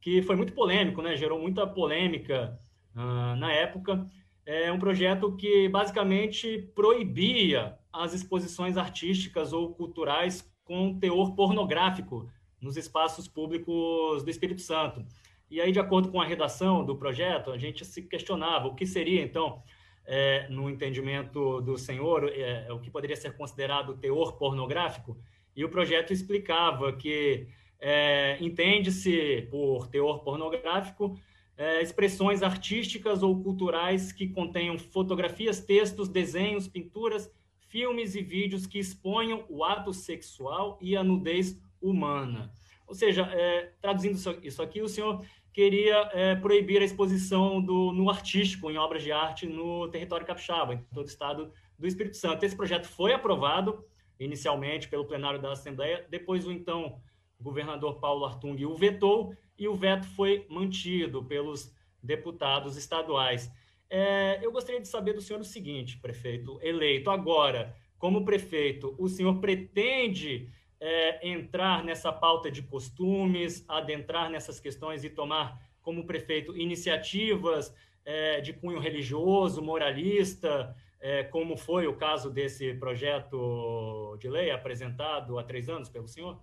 que foi muito polêmico, né? gerou muita polêmica uh, na época. É um projeto que basicamente proibia as exposições artísticas ou culturais com teor pornográfico nos espaços públicos do Espírito Santo. E aí, de acordo com a redação do projeto, a gente se questionava o que seria, então, é, no entendimento do senhor, é, o que poderia ser considerado teor pornográfico. E o projeto explicava que é, entende-se por teor pornográfico é, expressões artísticas ou culturais que contenham fotografias, textos, desenhos, pinturas, filmes e vídeos que exponham o ato sexual e a nudez humana. Ou seja, é, traduzindo isso aqui, o senhor queria é, proibir a exposição do, no artístico, em obras de arte, no território capixaba, em todo o estado do Espírito Santo. Esse projeto foi aprovado inicialmente pelo plenário da Assembleia, depois o então governador Paulo Artung o vetou e o veto foi mantido pelos deputados estaduais. É, eu gostaria de saber do senhor o seguinte, prefeito eleito agora como prefeito, o senhor pretende é, entrar nessa pauta de costumes, adentrar nessas questões e tomar como prefeito iniciativas é, de cunho religioso, moralista, é, como foi o caso desse projeto de lei apresentado há três anos pelo senhor?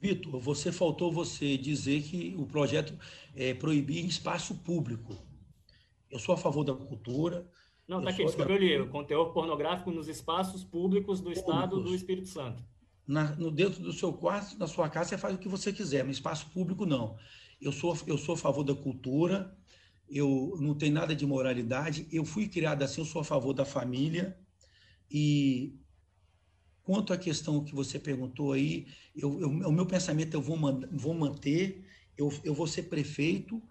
Vitor, você faltou você dizer que o projeto é proibir espaço público. Eu sou a favor da cultura. Não, está aqui, escreveu ali, conteúdo pornográfico nos espaços públicos do públicos. Estado do Espírito Santo. Na, no dentro do seu quarto, na sua casa, você faz o que você quiser, no espaço público não. Eu sou, eu sou a favor da cultura, eu não tenho nada de moralidade, eu fui criado assim, eu sou a favor da família e quanto à questão que você perguntou aí, eu, eu, o meu pensamento eu vou, vou manter, eu, eu vou ser prefeito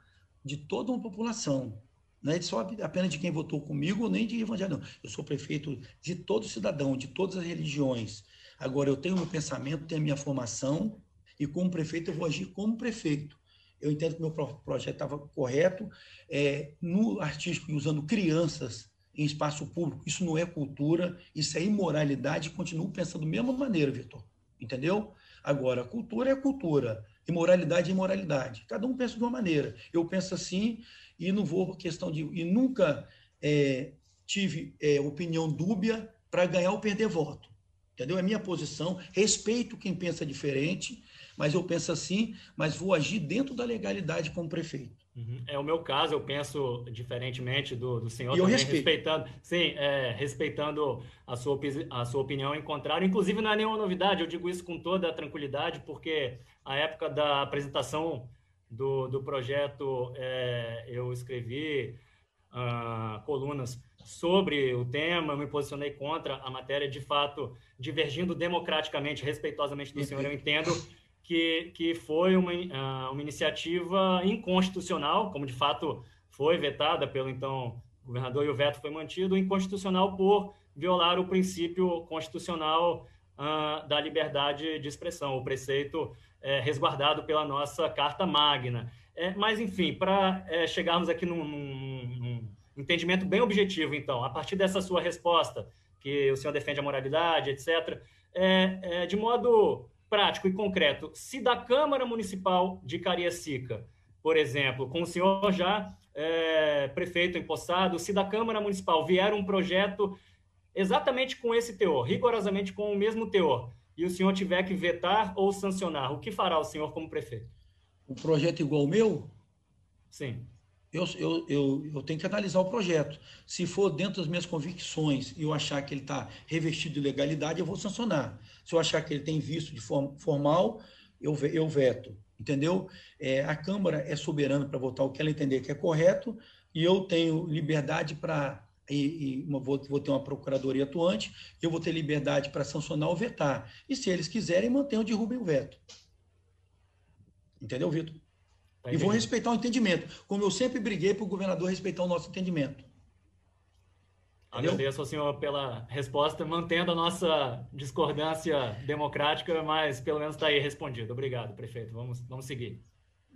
de toda uma população, não é só apenas de quem votou comigo, nem de evangélico, não. Eu sou prefeito de todo cidadão, de todas as religiões. Agora, eu tenho meu pensamento, tenho a minha formação, e como prefeito eu vou agir como prefeito eu entendo que meu projeto estava correto. É, no artístico, usando crianças em espaço público, isso não é cultura, isso é imoralidade. Continuo pensando da mesma maneira, Vitor. Entendeu? Agora, cultura é cultura, imoralidade é imoralidade. Cada um pensa de uma maneira. Eu penso assim e não vou questão de. E nunca é, tive é, opinião dúbia para ganhar ou perder voto. Entendeu? É minha posição. Respeito quem pensa diferente mas eu penso assim, mas vou agir dentro da legalidade como prefeito. Uhum. É o meu caso, eu penso diferentemente do, do senhor, e eu respeito. respeitando, sim, é, respeitando a sua, a sua opinião em contrário. Inclusive, não é nenhuma novidade, eu digo isso com toda a tranquilidade, porque a época da apresentação do, do projeto, é, eu escrevi uh, colunas sobre o tema, eu me posicionei contra a matéria, de fato, divergindo democraticamente, respeitosamente do senhor, eu entendo que, que foi uma, ah, uma iniciativa inconstitucional, como de fato foi vetada pelo então governador e o veto foi mantido, inconstitucional por violar o princípio constitucional uh, da liberdade de expressão, o preceito é, resguardado pela nossa Carta Magna. É, mas, enfim, para é, chegarmos aqui num, num, num, entendimento bem objetivo, então, a partir dessa sua resposta, que o senhor defende a moralidade, etc., é, é, de modo prático e concreto, se da Câmara Municipal de Cariacica, por exemplo, com o senhor já é, prefeito empossado, se da Câmara Municipal vier um projeto exatamente com esse teor, rigorosamente com o mesmo teor, e o senhor tiver que vetar ou sancionar, o que fará o senhor como prefeito? Um projeto igual ao meu? Sim. Eu, eu, eu, eu tenho que analisar o projeto. Se for dentro das minhas convicções e eu achar que ele está revestido de legalidade, eu vou sancionar. Se eu achar que ele tem visto de forma formal, eu, eu veto. Entendeu? É, a Câmara é soberana para votar o que ela entender que é correto e eu tenho liberdade para e, e uma, vou, vou, ter uma procuradoria atuante, eu vou ter liberdade para sancionar ou vetar. E se eles quiserem, mantenham, derrubem o veto. Entendeu, Vitor? Tá e vou respeitar o entendimento, como eu sempre briguei para o governador respeitar o nosso entendimento. Entendeu? Agradeço ao senhor pela resposta, mantendo a nossa discordância democrática, mas pelo menos está aí respondido. Obrigado, prefeito. Vamos, vamos seguir.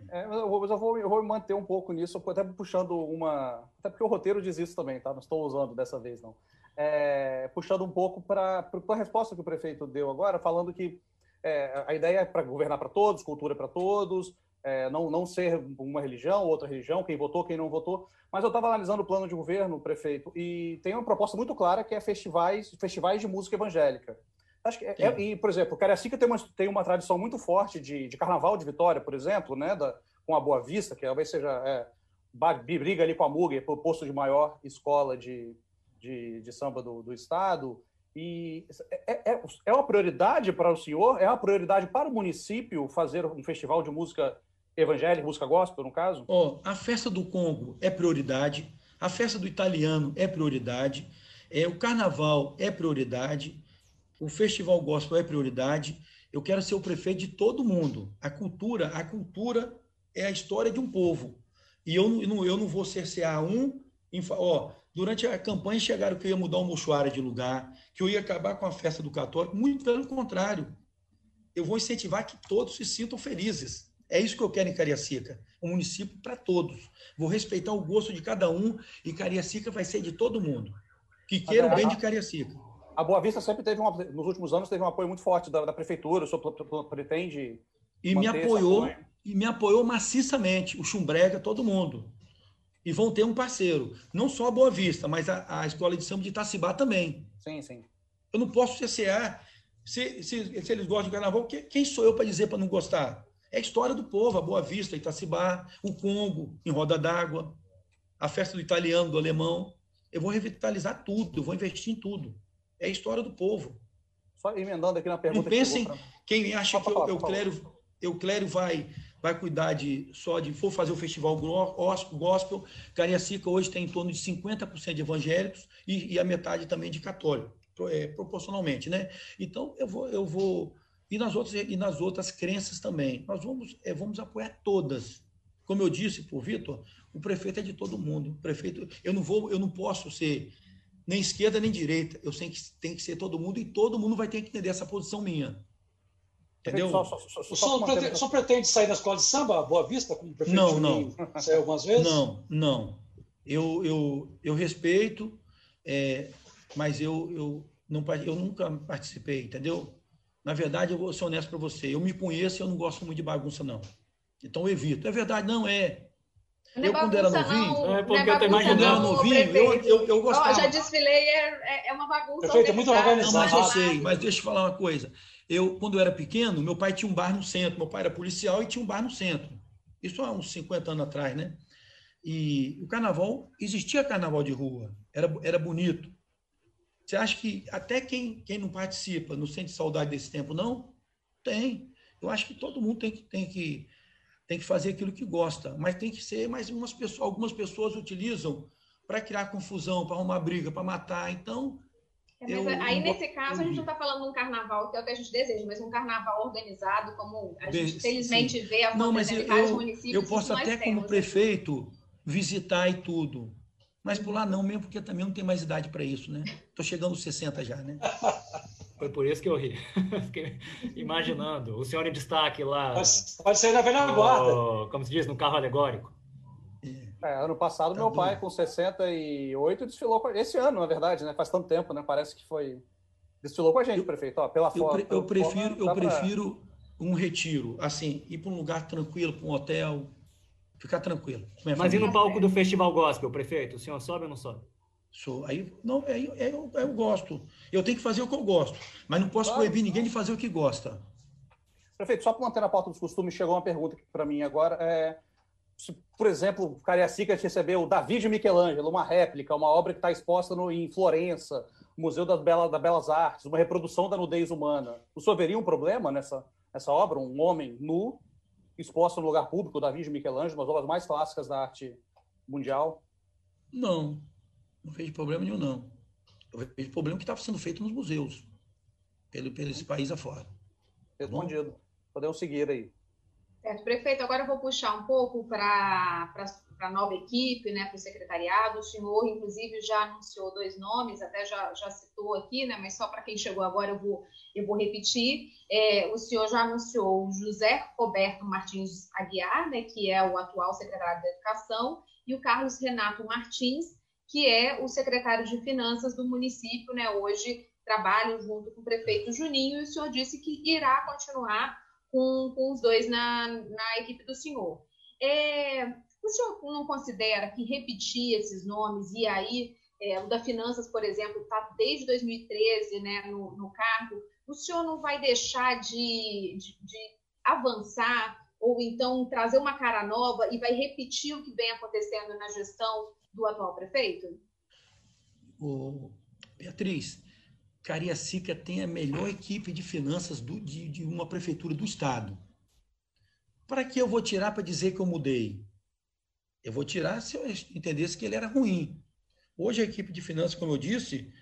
É, eu, vou, eu, vou, eu vou manter um pouco nisso, até puxando uma. Até porque o roteiro diz isso também, tá? Não estou usando dessa vez, não. É, puxando um pouco para a resposta que o prefeito deu agora, falando que é, a ideia é para governar para todos, cultura para todos, é, não, não ser uma religião, outra religião, quem votou, quem não votou. Mas eu estava analisando o plano de governo, prefeito, e tem uma proposta muito clara que é festivais, festivais de música evangélica. Acho que é, é, e, por exemplo, Cariacica tem uma, tem uma tradição muito forte de, de carnaval de Vitória, por exemplo, né, da, com a Boa Vista, que talvez seja é, briga ali com a Muga, por posto de maior escola de, de, de samba do, do Estado. E é, é, é uma prioridade para o senhor? É uma prioridade para o município fazer um festival de música evangélica, música gospel, no caso? Oh, a festa do Congo é prioridade, a festa do italiano é prioridade, é, o carnaval é prioridade, o festival gospel é prioridade. Eu quero ser o prefeito de todo mundo. A cultura, a cultura é a história de um povo. E eu não, eu não vou cercear um. Ó, durante a campanha chegaram que eu ia mudar o mochuário de lugar, que eu ia acabar com a festa do católico. Muito pelo contrário. Eu vou incentivar que todos se sintam felizes. É isso que eu quero em Cariacica. Um município para todos. Vou respeitar o gosto de cada um e Cariacica vai ser de todo mundo. Que queira o bem de Cariacica a Boa Vista sempre teve, uma, nos últimos anos, teve um apoio muito forte da, da prefeitura, o senhor pretende. E me apoiou, e me apoiou maciçamente, o Chumbrega, todo mundo. E vão ter um parceiro, não só a Boa Vista, mas a, a Escola de Samba de Itacibá também. Sim, sim. Eu não posso CCA. Se, se, se eles gostam de carnaval, quem sou eu para dizer para não gostar? É a história do povo, a Boa Vista, Itacibá, o Congo, em Roda d'Água, a festa do italiano, do alemão. Eu vou revitalizar tudo, eu vou investir em tudo. É a história do povo. Só emendando aqui na pergunta. Não pensem, pra... quem acha que o Euclério, Euclério vai, vai cuidar de só de for fazer o festival gospel, Cariacica hoje tem em torno de 50% de evangélicos e, e, a metade também de católicos, é, proporcionalmente, né? Então eu vou, eu vou e nas outras e nas outras crenças também. Nós vamos é, vamos apoiar todas. Como eu disse por Vitor, o prefeito é de todo mundo. O prefeito, eu não vou, eu não posso ser nem esquerda nem direita. Eu sei que tem que ser todo mundo e todo mundo vai ter que entender essa posição minha. Entendeu? Só, só, só, o senhor pretende, pretende, sair da escola de samba, Boa Vista, como prefeito Não, não. Saiu algumas vezes? Não, não. Eu, eu, eu respeito, é, mas eu, eu, não, eu nunca participei, entendeu? Na verdade, eu vou ser honesto para você. Eu me conheço e eu não gosto muito de bagunça, não. Então eu evito. É verdade, não é. Não eu, quando era novinho, não, é porque eu tô imaginando. Quando era novinho, eu, eu, eu gostava. Oh, já desfilei, é, é uma bagunça. Perfeito, é muito organizado. Mas eu sei, mas deixa eu falar uma coisa. Eu, quando eu era pequeno, meu pai tinha um bar no centro. Meu pai era policial e tinha um bar no centro. Isso há uns 50 anos atrás, né? E o carnaval, existia carnaval de rua, era, era bonito. Você acha que até quem, quem não participa não sente saudade desse tempo, não? Tem. Eu acho que todo mundo tem que, tem que tem que fazer aquilo que gosta, mas tem que ser, mas umas pessoas, algumas pessoas utilizam para criar confusão, para arrumar briga, para matar. Então. É, eu, aí, nesse caso, a gente não está falando de um carnaval, que é o que a gente deseja, mas um carnaval organizado, como a gente felizmente vê acontecendo em vários municípios. Eu posso até, como prefeito, visitar e tudo. Mas por lá não, mesmo porque também não tem mais idade para isso, né? Estou chegando aos 60 já, né? *laughs* Foi por isso que eu ri. *laughs* Fiquei imaginando. O senhor em destaque lá. Pode, pode ser na velha guarda. Como se diz, no carro alegórico. É, ano passado, tá meu pai, com 68, desfilou com... Esse ano, na verdade, né? Faz tanto tempo, né? Parece que foi. Desfilou com a gente, eu, prefeito. Ó, pela foto. Eu, prefiro, eu prefiro um retiro, assim, ir para um lugar tranquilo, para um hotel, ficar tranquilo. Mas e no palco do Festival Gospel, prefeito? O senhor sobe ou não sobe? Sou. Aí, não, aí, aí eu, eu, gosto. Eu tenho que fazer o que eu gosto, mas não posso claro. proibir ninguém de fazer o que gosta. Prefeito, só para manter na pauta dos costumes, chegou uma pergunta para mim agora. É, se, por exemplo, Cariacica recebeu Davi de Michelangelo, uma réplica, uma obra que está exposta no, em Florença, Museu das Belas, das Belas Artes, uma reprodução da nudez humana. O senhor veria um problema nessa, nessa obra? Um homem nu, exposto no lugar público, Davi de Michelangelo, uma das obras mais clássicas da arte mundial? Não, não vejo problema nenhum, não. Eu vejo problema que estava sendo feito nos museus, pelo, pelo esse país afora. Respondido. Tá Podemos seguir aí. Certo, prefeito, agora eu vou puxar um pouco para a nova equipe, né, para o secretariado. O senhor, inclusive, já anunciou dois nomes, até já, já citou aqui, né, mas só para quem chegou agora eu vou, eu vou repetir. É, o senhor já anunciou o José Roberto Martins Aguiar, né, que é o atual secretário da Educação, e o Carlos Renato Martins, que é o secretário de Finanças do município, né, hoje trabalha junto com o prefeito Juninho, e o senhor disse que irá continuar com, com os dois na, na equipe do senhor. É, o senhor não considera que repetir esses nomes e aí é, o da Finanças, por exemplo, está desde 2013 né, no, no, cargo, o senhor não vai deixar de, de, de, avançar ou então trazer uma cara nova e vai repetir o que vem acontecendo na gestão do atual prefeito? O Beatriz, Cariacica tem a melhor equipe de finanças do, de, de uma prefeitura do estado. Para que eu vou tirar para dizer que eu mudei? Eu vou tirar se eu entendesse que ele era ruim. Hoje a equipe de finanças, como eu disse,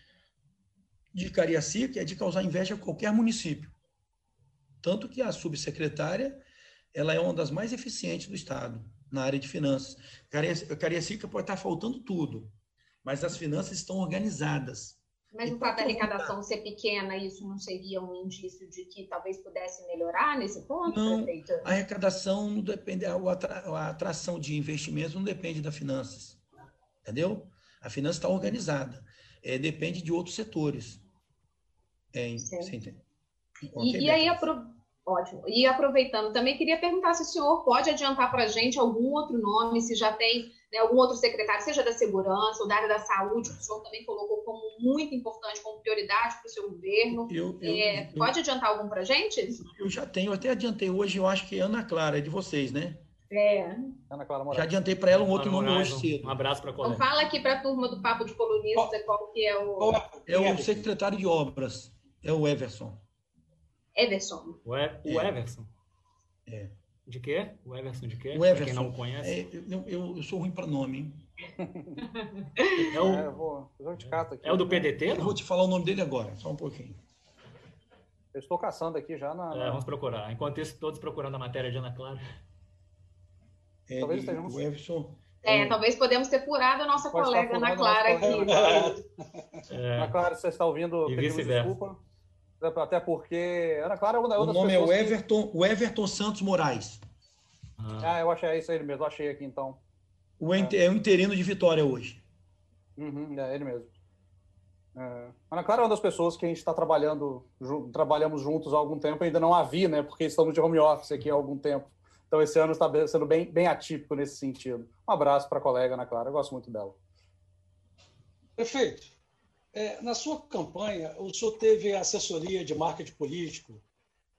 de Cariacica é de causar inveja a qualquer município. Tanto que a subsecretária ela é uma das mais eficientes do estado na área de finanças. Cariacica pode estar faltando tudo, mas as finanças estão organizadas. Mas o fato da arrecadação ser pequena, isso não seria um indício de que talvez pudesse melhorar nesse ponto, não, prefeito? A arrecadação não depende, a atração de investimentos não depende da finanças. Entendeu? A finança está organizada. É, depende de outros setores. É, e, e aí, apro... ótimo. E aproveitando, também queria perguntar se o senhor pode adiantar para a gente algum outro nome, se já tem né, algum outro secretário, seja da segurança ou da área da saúde, que o senhor também colocou como muito importante, como prioridade para o seu governo. Eu, eu, é, eu, pode adiantar algum para a gente? Eu já tenho, até adiantei hoje, eu acho que é Ana Clara, é de vocês, né? É. Ana Clara Moraes. Já adiantei para ela um outro nome hoje cedo. Um abraço para a colega. Então fala aqui para a turma do Papo de Colunista qual que é o... É o secretário de obras, é o Everson. Everson. O, e, o é. Everson. É. De quê? O Everson de quê? O Everson. Pra quem não conhece. É, eu, eu, eu, sou ruim para nome, hein? É o, é, vou, aqui, é o do PDT? Eu vou te falar o nome dele agora, só um pouquinho. Eu estou caçando aqui já na. É, vamos procurar. Enquanto isso, todos procurando a matéria de Ana Clara. É, talvez estejamos... O Everson. É, é, talvez podemos ter furado a nossa colega Ana Clara aqui. *laughs* É. Ana Clara, você está ouvindo? E vice-versa. Desculpa. Até porque Ana Clara é uma das O nome é o Everton, que... o Everton Santos Moraes. Ah. ah, eu achei é isso aí mesmo, achei aqui então. O é, é o interino de Vitória hoje. Uhum, é ele mesmo. É. Ana Clara é uma das pessoas que a gente está trabalhando, trabalhamos juntos há algum tempo, ainda não a vi, né? Porque estamos de home office aqui há algum tempo. Então esse ano está sendo bem, bem atípico nesse sentido. Um abraço para a colega Ana Clara, eu gosto muito dela. Perfeito. É, na sua campanha, o senhor teve assessoria de marketing político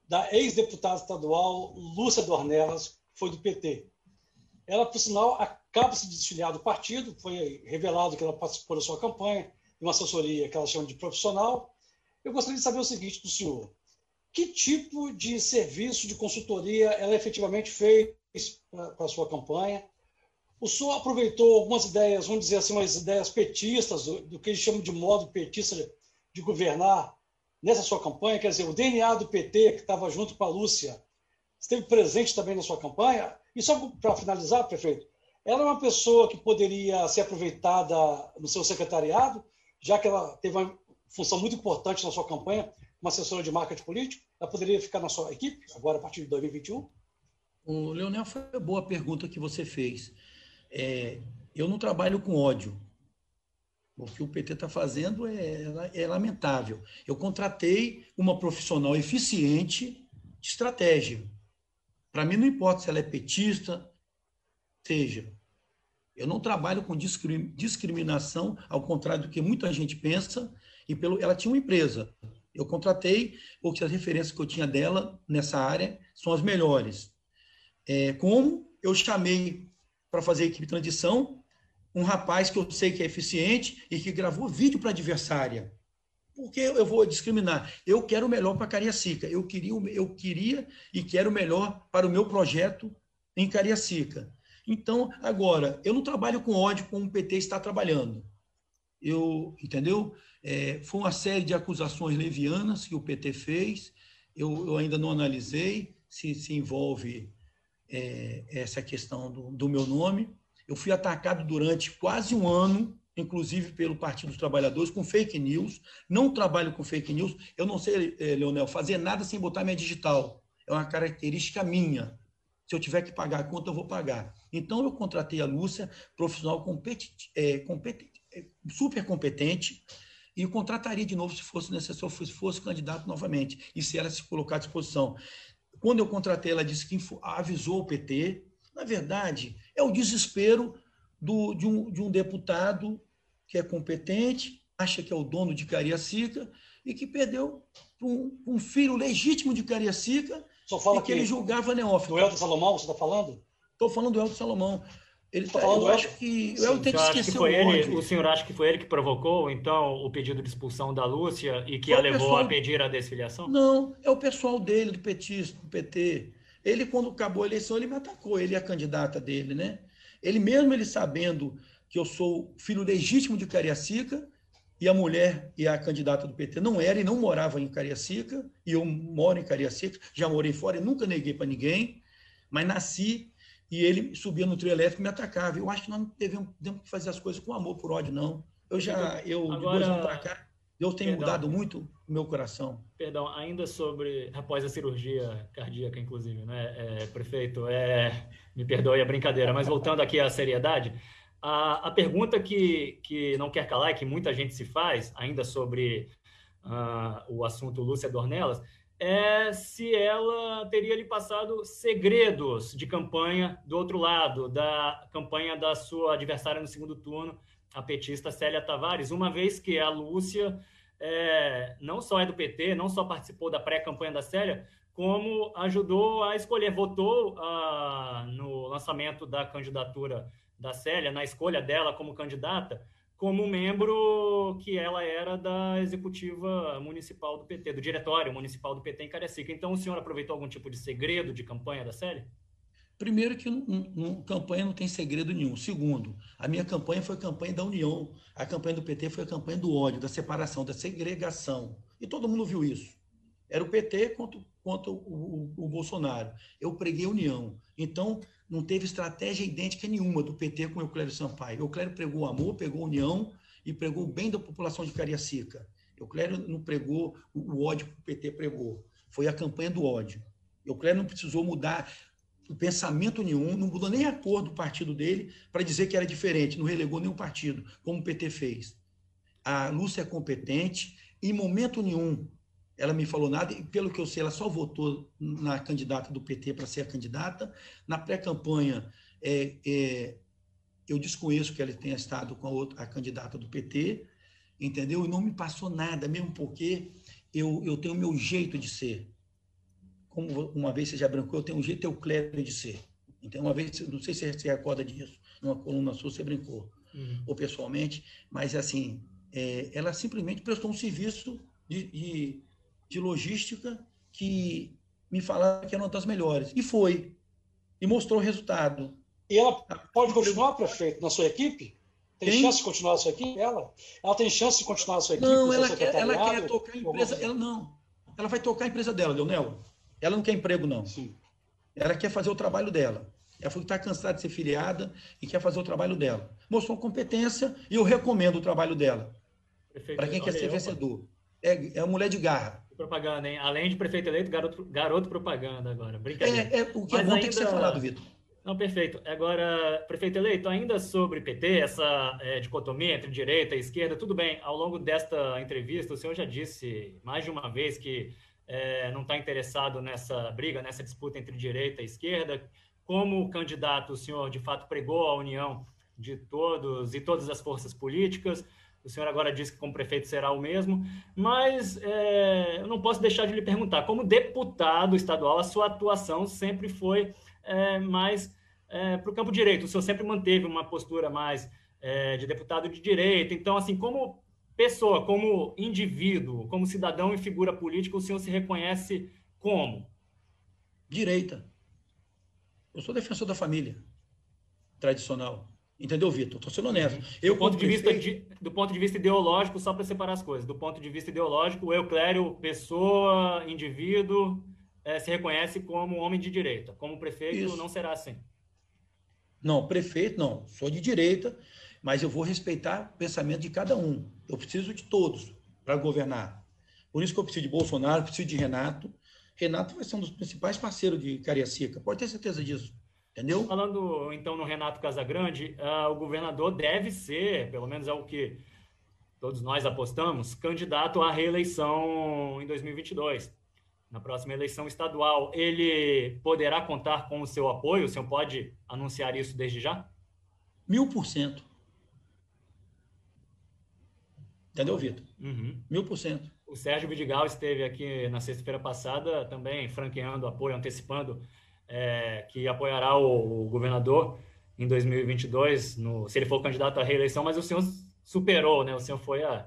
da ex-deputada estadual Lúcia Dornelas, que foi do PT. Ela, por sinal, acaba de desfiliar do partido, foi revelado que ela participou da sua campanha, de uma assessoria que ela chama de profissional. Eu gostaria de saber o seguinte do senhor: que tipo de serviço de consultoria ela efetivamente fez para a sua campanha? O senhor aproveitou algumas ideias, vamos dizer assim, umas ideias petistas, do, que eles chamam de modo petista de governar nessa sua campanha, quer dizer, o DNA do PT, que estava junto com a Lúcia, esteve presente também na sua campanha. E só para finalizar, prefeito, ela é uma pessoa que poderia ser aproveitada no seu secretariado, já que ela teve uma função muito importante na sua campanha, uma assessora de marketing político, ela poderia ficar na sua equipe, agora a partir de 2021? O Leonel, foi uma boa pergunta que você fez. É, eu não trabalho com ódio. O que o PT está fazendo é, é, lamentável. Eu contratei uma profissional eficiente de estratégia. Para mim, não importa se ela é petista, seja. Eu não trabalho com discriminação, ao contrário do que muita gente pensa. E pelo, ela tinha uma empresa. Eu contratei porque as referências que eu tinha dela nessa área são as melhores. É, como eu chamei para fazer a equipe de transição um rapaz que eu sei que é eficiente e que gravou vídeo para adversária. Por que eu vou discriminar? Eu quero o melhor para Cariacica. Eu queria, eu queria e quero o melhor para o meu projeto em Cariacica. Então, agora, eu não trabalho com ódio como o PT está trabalhando. Eu, entendeu? É, foi uma série de acusações levianas que o PT fez. Eu, eu ainda não analisei se se envolve é, essa questão do, do meu nome. Eu fui atacado durante quase um ano, inclusive pelo Partido dos Trabalhadores, com fake news. Não trabalho com fake news. Eu não sei, eh, Leonel, fazer nada sem botar minha digital. É uma característica minha. Se eu tiver que pagar a conta, eu vou pagar. Então, eu contratei a Lúcia, profissional competente, é, competente, é, super competente, e contrataria de novo se fosse necessário, se fosse candidato novamente, e se ela se colocar à disposição. Quando eu contratei, ela disse que avisou o PT. Na verdade, é o desespero do, de, um, de um deputado que é competente, acha que é o dono de Cariacica e que perdeu um, um filho legítimo de Cariacica Só fala e que ele julgava neófito. Do Elton Salomão, você está falando? Estou falando do Elton Salomão. Ele tá, falando, eu acho que Sim, eu tenho que esquecer que foi o ele, O senhor acha que foi ele que provocou, então, o pedido de expulsão da Lúcia e que foi a levou pessoal... a pedir a desfiliação? Não, é o pessoal dele, do, petista, do PT. Ele, quando acabou a eleição, ele me atacou, ele e a candidata dele, né? Ele mesmo, ele sabendo que eu sou filho legítimo de Cariacica, e a mulher e a candidata do PT não era e não morava em Cariacica, e eu moro em Cariacica, já morei fora e nunca neguei para ninguém, mas nasci e ele subia no trio elétrico e me atacava. Eu acho que nós não devemos, devemos fazer as coisas com amor por ódio, não. Eu já, eu, Agora, de dois anos para cá, Deus tem perdão, mudado muito o meu coração. Perdão, ainda sobre, após a cirurgia cardíaca, inclusive, né, é, prefeito, é, me perdoe a brincadeira, mas voltando aqui à seriedade, a, a pergunta que, que não quer calar, que muita gente se faz, ainda sobre uh, o assunto Lúcia Dornelas, é se ela teria lhe passado segredos de campanha do outro lado, da campanha da sua adversária no segundo turno, a petista Célia Tavares, uma vez que a Lúcia é, não só é do PT, não só participou da pré-campanha da Célia, como ajudou a escolher, votou ah, no lançamento da candidatura da Célia, na escolha dela como candidata, como membro que ela era da executiva municipal do PT, do diretório municipal do PT em Cariacica. Então, o senhor aproveitou algum tipo de segredo de campanha da Célia? Primeiro que não, campanha não tem segredo nenhum. Segundo, a minha campanha foi campanha da união. A campanha do PT foi a campanha do ódio, da separação, da segregação. E todo mundo viu isso. Era o PT contra, contra o, o, o Bolsonaro. Eu preguei união. Então, não teve estratégia idêntica nenhuma do PT com o Euclério Sampaio. Euclério pregou amor, pregou união e pregou o bem da população de Cariacica. Euclério não pregou o ódio que o PT pregou. Foi a campanha do ódio. Euclério não precisou mudar o pensamento nenhum, não mudou nem a cor do partido dele para dizer que era diferente, não relegou nenhum partido, como o PT fez. A Lúcia é competente, em momento nenhum ela me falou nada, e pelo que eu sei, ela só votou na candidata do PT para ser a candidata. Na pré-campanha, é, é, eu desconheço que ela tenha estado com a, outra, a candidata do PT, entendeu? E não me passou nada, mesmo porque eu, eu tenho o meu jeito de ser. Como uma vez você já brincou, eu tenho um jeito euclério de ser. Então, uma vez, não sei se você recorda disso, numa coluna sua você brincou, uhum. ou pessoalmente, mas assim, é, ela simplesmente prestou um serviço de, de de logística que me falaram que era uma das melhores. E foi. E mostrou o resultado. E ela pode continuar, prefeito, na sua equipe? Tem Quem? chance de continuar na sua equipe? Ela? Ela tem chance de continuar na sua equipe? Não, ela quer, ela quer tocar a empresa. Ela não. Ela vai tocar a empresa dela, Leonel. Ela não quer emprego, não. Sim. Ela quer fazer o trabalho dela. Ela falou que está cansada de ser filiada e quer fazer o trabalho dela. Mostrou competência e eu recomendo o trabalho dela. Para quem quer ser vencedor. É, é uma mulher de garra. Propaganda, hein? Além de prefeito eleito, garoto, garoto propaganda agora. Brincadeira. É, é o que é bom ainda... tem que ser falado, Vitor. Não, perfeito. Agora, prefeito eleito, ainda sobre PT, essa é, dicotomia entre direita e esquerda, tudo bem, ao longo desta entrevista, o senhor já disse mais de uma vez que é, não está interessado nessa briga, nessa disputa entre direita e esquerda. Como candidato, o senhor de fato pregou a união de todos e todas as forças políticas. O senhor agora disse que como prefeito será o mesmo, mas é, eu não posso deixar de lhe perguntar, como deputado estadual, a sua atuação sempre foi é, mais é, para o campo direito. O senhor sempre manteve uma postura mais é, de deputado de direita. Então, assim, como pessoa, como indivíduo, como cidadão e figura política, o senhor se reconhece como? Direita. Eu sou defensor da família tradicional. Entendeu, Vitor? Estou sendo honesto. Eu, do, ponto de vista de, do ponto de vista ideológico, só para separar as coisas, do ponto de vista ideológico, o Euclério, pessoa, indivíduo, é, se reconhece como homem de direita. Como prefeito, Isso. não será assim. Não, prefeito não. Sou de direita, mas eu vou respeitar o pensamento de cada um. Eu preciso de todos para governar. Por isso que eu preciso de Bolsonaro, preciso de Renato. Renato vai ser um dos principais parceiros de Cariacica, pode ter certeza disso. Entendeu? Falando então no Renato Casagrande, uh, o governador deve ser, pelo menos é o que todos nós apostamos, candidato à reeleição em 2022 na próxima eleição estadual, ele poderá contar com o seu apoio? O senhor pode anunciar isso desde já? Mil por cento. Entendeu, Vitor? Uhum. Mil por cento. O Sérgio Vidigal esteve aqui na sexta-feira passada também franqueando apoio, antecipando é, que apoiará o, o, governador em 2022, no, se ele for candidato à reeleição, mas o senhor superou, né? O senhor foi a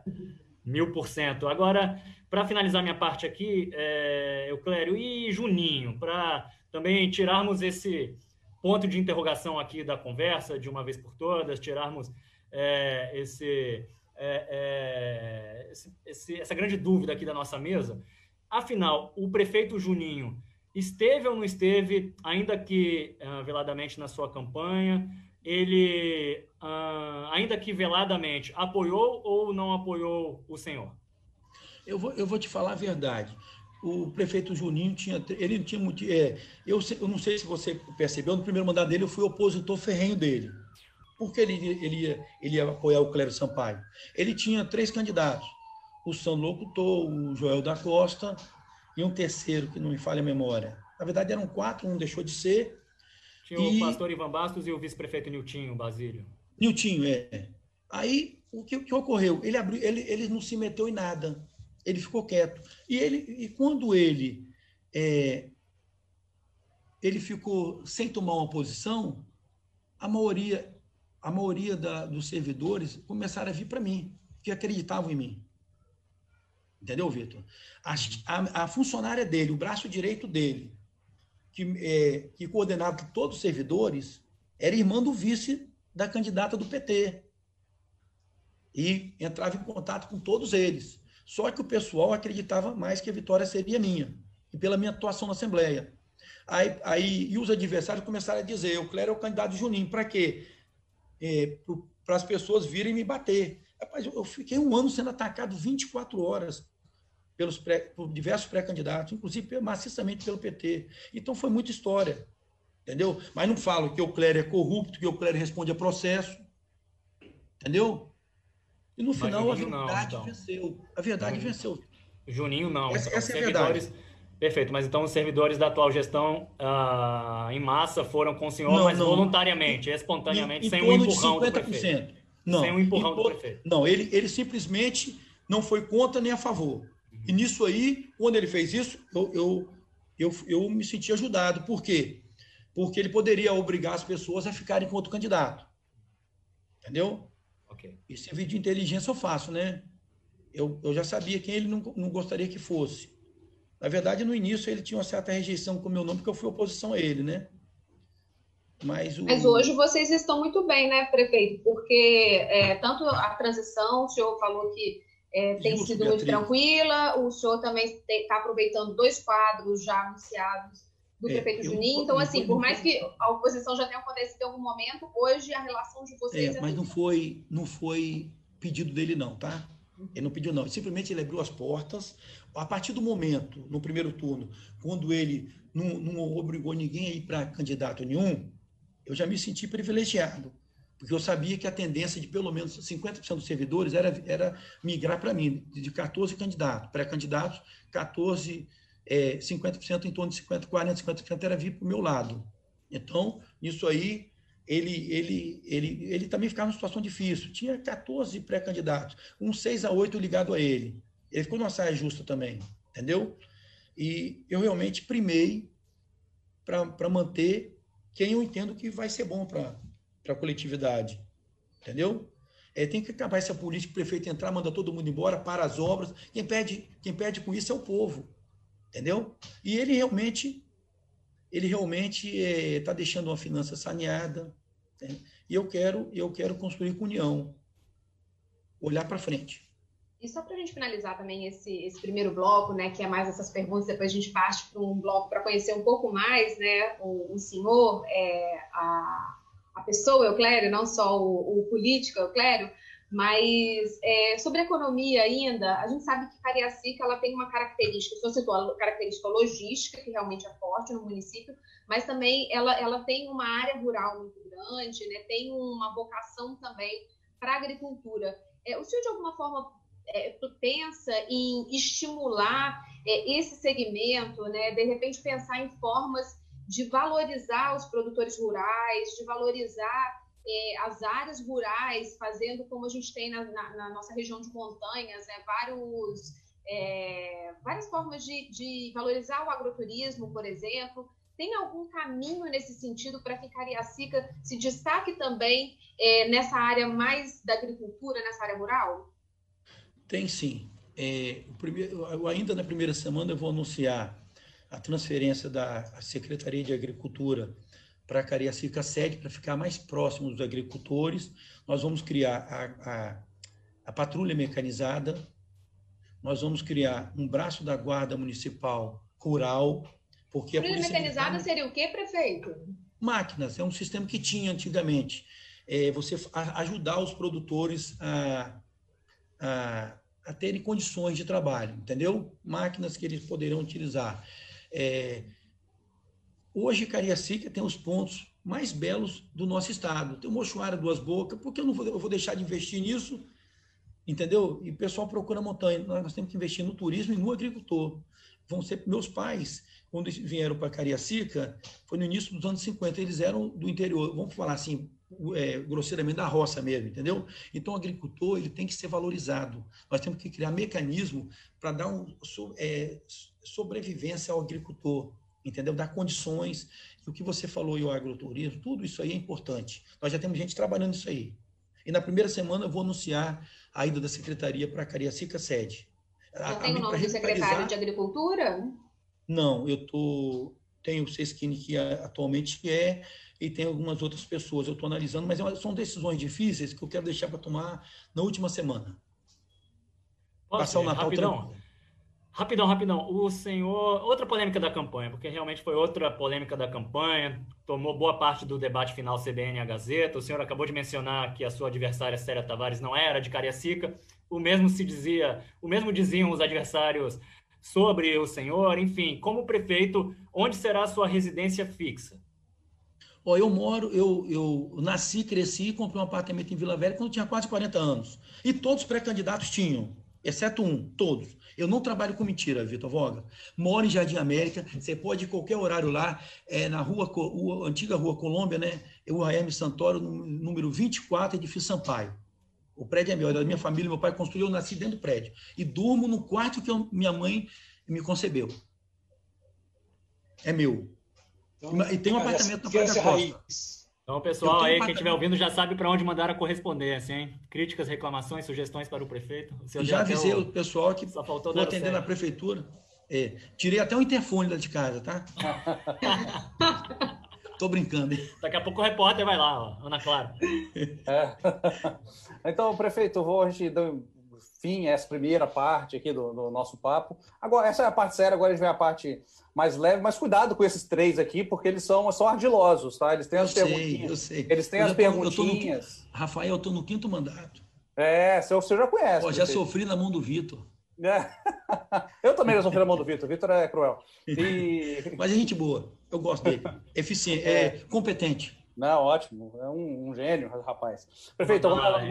mil por cento. Agora, para finalizar minha parte aqui, é, Euclério, e Juninho, para também tirarmos esse ponto de interrogação aqui da conversa de uma vez por todas, tirarmos é, esse, é, é esse, essa grande dúvida aqui da nossa mesa. Afinal, o prefeito Juninho esteve ou não esteve, ainda que uh, veladamente na sua campanha, ele, uh, ainda que veladamente, apoiou ou não apoiou o senhor? Eu vou, eu vou te falar a verdade. O prefeito Juninho tinha, ele tinha muito, é, eu, eu não sei se você percebeu, no primeiro mandato dele eu fui opositor ferrenho dele. Porque ele, ele, ia, ele ia apoiar o Cléber Sampaio. Ele tinha três candidatos: o São Locutor, o Joel da Costa e um terceiro, que não me falha a memória. Na verdade, eram quatro, um deixou de ser. Tinha e... o pastor Ivan Bastos e o vice-prefeito Niltinho Basílio. Niltinho, é. Aí, o que, o que ocorreu? Ele, abriu, ele, ele não se meteu em nada ele ficou quieto. E, ele, e quando ele, é, ele ficou sem tomar uma posição, a maioria, a maioria da, dos servidores começaram a vir para mim, que acreditavam em mim. Entendeu, Vitor? A, a, a, funcionária dele, o braço direito dele, que, é, que coordenava todos os servidores, era irmã do vice da candidata do PT. E entrava em contato com todos eles. Só que o pessoal acreditava mais que a vitória seria minha, e pela minha atuação na Assembleia. Aí, aí e os adversários começaram a dizer: o Clério é o candidato Juninho, para quê? É, para as pessoas virem me bater. Rapaz, eu, eu fiquei um ano sendo atacado 24 horas pelos pré, por diversos pré-candidatos, inclusive maciçamente pelo PT. Então foi muita história, entendeu? Mas não falo que o Clério é corrupto, que o Clério responde a processo, entendeu? E no final a verdade não, então. venceu. A verdade então, venceu. Juninho não. Essa, então, essa é a verdade. Perfeito, mas então os servidores da atual gestão uh, em massa foram com o senhor, não, mas não. voluntariamente, espontaneamente, em, em sem um empurrão do prefeito. Não, sem um empurrão do prefeito. Não, ele, ele simplesmente não foi contra nem a favor. E nisso aí, quando ele fez isso, eu, eu, eu, eu me senti ajudado. Por quê? Porque ele poderia obrigar as pessoas a ficarem com outro candidato. Entendeu? Okay. E serviço de inteligência eu faço, né? Eu, eu já sabia quem ele não, não gostaria que fosse. Na verdade, no início ele tinha uma certa rejeição com o meu nome, porque eu fui oposição a ele, né? Mas, o... Mas, hoje vocês estão muito bem, né, prefeito? Porque é, tanto a transição, o senhor falou que é, tem sido Beatriz. muito tranquila, o senhor também está aproveitando dois quadros já anunciados do é, prefeito Juninho. Então, assim, por mais que a oposição já tenha acontecido em algum momento, hoje a relação de vocês é. é mas não foi, não foi pedido dele, não, tá? Ele não pediu, não. Simplesmente ele abriu as portas. A partir do momento, no primeiro turno, quando ele não, não obrigou ninguém a ir para candidato nenhum, eu já me senti privilegiado. Porque eu sabia que a tendência de pelo menos 50% dos servidores era, era migrar para mim, de 14 candidatos, pré-candidatos, 14 é, 50% em torno de 50, 40, 50% era vir para o meu lado. Então, isso aí, ele, ele, ele, ele também ficava numa situação difícil. Tinha 14 pré-candidatos, um 6 a 8 ligado a ele. Ele ficou numa saia justa também, entendeu? E eu realmente primei para manter quem eu entendo que vai ser bom para a coletividade, entendeu? É, tem que acabar essa política, o prefeito entrar, manda todo mundo embora, para as obras. Quem perde, quem perde com isso é o povo entendeu? E ele realmente, ele realmente está é, deixando uma finança saneada, né? e eu quero, eu quero construir com união, olhar para frente. E só para a gente finalizar também esse, esse primeiro bloco, né, que é mais essas perguntas, depois a gente parte para um bloco para conhecer um pouco mais, né, o, o senhor, é, a, a pessoa Euclério, não só o, o político Euclério, mas é, sobre economia ainda, a gente sabe que Cariacica ela tem uma característica, você a característica logística, que realmente é forte no município, mas também ela, ela tem uma área rural muito grande, né? tem uma vocação também para a agricultura. É, o senhor, de alguma forma, é, pensa em estimular é, esse segmento, né? de repente pensar em formas de valorizar os produtores rurais, de valorizar é, as áreas rurais, fazendo como a gente tem na, na, na nossa região de montanhas, né, vários, é, várias formas de, de, valorizar o agroturismo, por exemplo. Tem algum caminho nesse sentido para que Cariacica se destaque também é, nessa área mais da agricultura, nessa área rural? Tem sim. É, primeiro, ainda na primeira semana eu vou anunciar a transferência da Secretaria de Agricultura para Cariacica sede, para ficar mais próximo dos agricultores. Nós vamos criar a, a, a patrulha mecanizada, nós vamos criar um braço da Guarda Municipal Rural, porque a Patrulha mecanizada seria o quê, prefeito? Máquinas, é um sistema que tinha antigamente. É, você ajudar os produtores a, a, a, terem condições de trabalho, entendeu? Máquinas que eles poderão utilizar. É, Hoje, Cariacica tem os pontos mais belos do nosso estado. Tem o Mochuara, Duas Bocas, porque eu não vou, eu vou deixar de investir nisso, entendeu? E o pessoal procura montanha. Nós temos que investir no turismo e no agricultor. Vão ser meus pais, quando vieram para Cariacica, foi no início dos anos 50, eles eram do interior, vamos falar assim, é, grosseiramente da roça mesmo, entendeu? Então, o agricultor ele tem que ser valorizado. Nós temos que criar mecanismo para dar um, é, sobrevivência ao agricultor entendeu? Dar condições. E o que você falou e o agroturismo, tudo isso aí é importante. Nós já temos gente trabalhando isso aí. E na primeira semana eu vou anunciar a ida da secretaria para a Cariacica sede. Já tem o nome do secretário de Agricultura? Não, eu tô tenho o Sesquini que atualmente é e tem algumas outras pessoas. Eu estou analisando, mas é são decisões difíceis que eu quero deixar para tomar na última semana. Posso Passar o Natal rapidão. Rapidão, rapidão. O senhor. Outra polêmica da campanha, porque realmente foi outra polêmica da campanha, tomou boa parte do debate final CBN a Gazeta. O senhor acabou de mencionar que a sua adversária, Célia Tavares, não era de Cariacica. O mesmo se dizia, o mesmo diziam os adversários sobre o senhor. Enfim, como prefeito, onde será a sua residência fixa? Ó, eu moro, eu, eu nasci, cresci e comprei um apartamento em Vila Velha quando tinha quase 40 anos. E todos os pré-candidatos tinham, exceto um, todos. Eu não trabalho com mentira, Vitor Voga. Moro em Jardim América, você pode ir qualquer horário lá, é, na rua, rua, antiga Rua Colômbia, né? Eu, Hermes Santoro, número 24, edifício Sampaio. O prédio é meu, é da minha família, meu pai construiu, eu nasci dentro do prédio. E durmo no quarto que eu, minha mãe me concebeu. É meu. Então, e tem um apartamento na Praia da Costa. Então, pessoal aí, quem estiver ouvindo já sabe para onde mandar a correspondência, hein? Críticas, reclamações, sugestões para o prefeito. O já avisei o... pessoal que só faltou vou atender na prefeitura. É, tirei até o interfone lá de casa, tá? *laughs* Tô brincando. Hein? Daqui a pouco o repórter vai lá, ó, Ana Clara. É. *laughs* Então, prefeito, vou a gente dar fim a essa primeira parte aqui do, do, nosso papo. Agora, essa é a parte séria, agora a gente vem a parte mais leve, mas cuidado com esses três aqui, porque eles são, são ardilosos, tá? Eles têm as eu perguntinhas. Sei, eu sei. Eles têm eu as tô, perguntinhas. no, Rafael, eu tô no quinto mandato. É, você já conhece. Pô, já sofri na mão do Vitor. É. *laughs* Eu também já sofri na mão do Vitor. Vitor é cruel. E... *laughs* Mas é gente boa. Eu gosto dele. Eficiente, é, é competente. Não, ótimo. É um, um gênio, rapaz. Prefeito, a, a,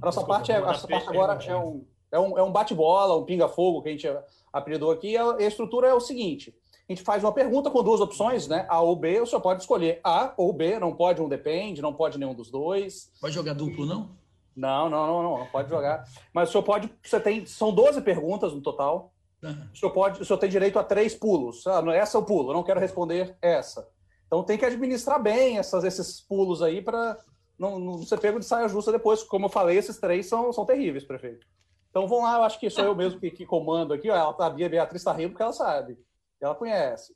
nossa parte, é, a nossa parte agora é um, é um, é um bate-bola, um pinga-fogo que a gente apelidou aqui. A, a estrutura é o seguinte: a gente faz uma pergunta com duas opções, né? A ou B, o senhor pode escolher A ou B, não pode um depende, não pode nenhum dos dois. Pode jogar duplo, não? Não, não, não, não, não pode jogar. Mas o senhor pode. Você tem. São 12 perguntas no total. Uhum. O, senhor pode, o senhor tem direito a três pulos. Ah, essa é o pulo, eu não quero responder essa. Então tem que administrar bem essas, esses pulos aí para não, não ser pego de saia justa depois. Como eu falei, esses três são, são terríveis, prefeito. Então vamos lá, eu acho que sou eu mesmo que, que comando aqui. Ó, a Beatriz está rindo porque ela sabe. Ela conhece.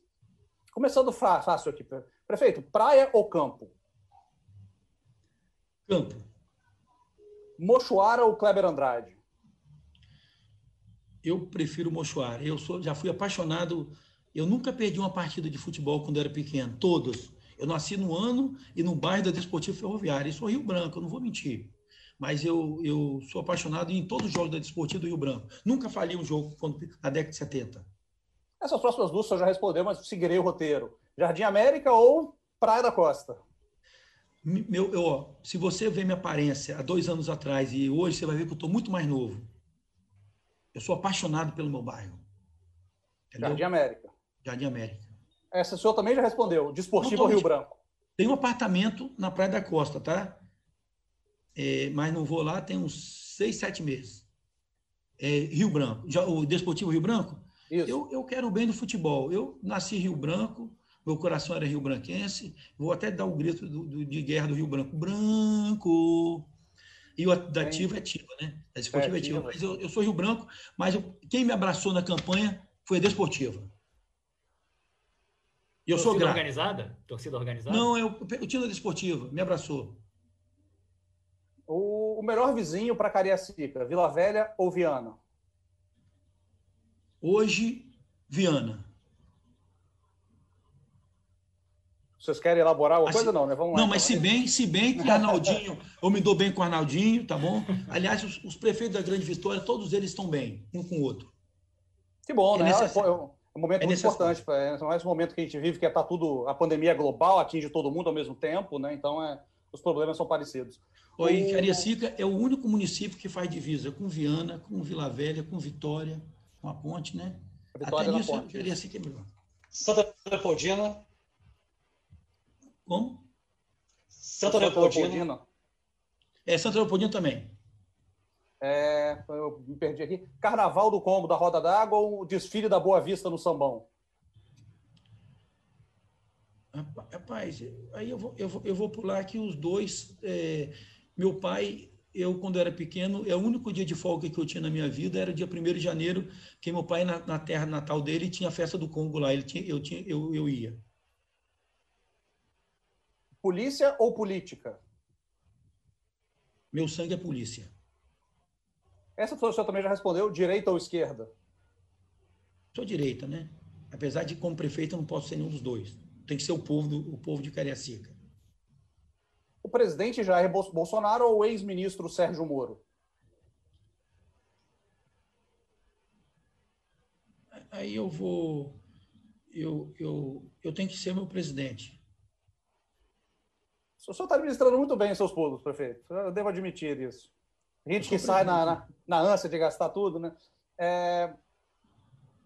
Começando fácil aqui. Prefeito, praia ou campo? Campo. Mochoara ou Kleber Andrade? Eu prefiro Mochoara. Eu sou, já fui apaixonado. Eu nunca perdi uma partida de futebol quando era pequeno. Todas. Eu nasci no ano e no bairro da Desportivo Ferroviária. Isso é Rio Branco, eu não vou mentir. Mas eu, eu sou apaixonado em todos os jogos da Desportivo do Rio Branco. Nunca falhei um jogo quando, na década de 70. Essas próximas duas você já respondeu, mas seguirei o roteiro. Jardim América ou Praia da Costa? Meu, eu, ó, se você vê minha aparência há dois anos atrás e hoje, você vai ver que eu estou muito mais novo. Eu sou apaixonado pelo meu bairro. Entendeu? Jardim América. Jardim América. Essa o senhor também já respondeu. Desportivo Rio Branco. Tem um apartamento na Praia da Costa, tá? É, mas não vou lá tem uns seis, sete meses. É, Rio Branco. Já, o Desportivo Rio Branco? Isso. Eu, eu quero o bem do futebol. Eu nasci em Rio Branco, meu coração era rio branquense. Vou até dar o grito do, do, de guerra do Rio Branco. Branco! E o da Ativa é Ativa, né? A Desportiva é, é Ativa. Mas eu, eu, sou Rio Branco, mas eu, quem me abraçou na campanha foi a Desportiva. E eu Torcida sou grato. organizada? Torcida organizada? Não, eu, o time da Desportiva me abraçou. O, o melhor vizinho para Cariacica, Vila Velha ou Viana? Hoje, Viana. Vocês querem elaborar alguma assim, coisa? Não, né? Vamos lá. Não, mas então. se bem, se bem que Arnaldinho, eu me dou bem com o Arnaldinho, tá bom? Aliás, os, os, prefeitos da Grande Vitória, todos eles estão bem, um com o outro. Que bom, é né? É, é um momento é muito importante. É mais um momento que a gente vive, que é tá tudo. A pandemia é global, atinge todo mundo ao mesmo tempo, né? Então, é, os problemas são parecidos. Oi, o... Cariacica é o único município que faz divisa com Viana, com Vila Velha, com Vitória, com a ponte, né? A Vitória Até nisso, ponte, Cariacica é melhor. Santa Leopoldina como? Santa Leopoldina. É, Santa Leopoldina também. É, eu me perdi aqui. Carnaval do Combo da Roda d'Água ou desfile da Boa Vista no Sambão? Rapaz, aí eu vou, eu vou, eu vou pular aqui os dois. É, meu pai, eu quando era pequeno, é o único dia de folga que eu tinha na minha vida era dia 1 de janeiro, que meu pai, na, na terra natal dele, tinha a festa do Congo lá. Ele tinha, eu, tinha, eu, eu ia. Polícia ou política? Meu sangue é polícia. Essa pessoa também já respondeu, direita ou esquerda? Sou direita, né? Apesar de, como prefeito, eu não posso ser nenhum dos dois. Tem que ser o povo, do, o povo de Cariacica. O presidente Jair Bolsonaro ou o ex-ministro Sérgio Moro? Aí eu vou. Eu, eu, eu tenho que ser meu presidente. O senhor está administrando muito bem seus pulos, prefeito. Eu devo admitir isso. Gente que sai na, na, na, ânsia de gastar tudo, né? É...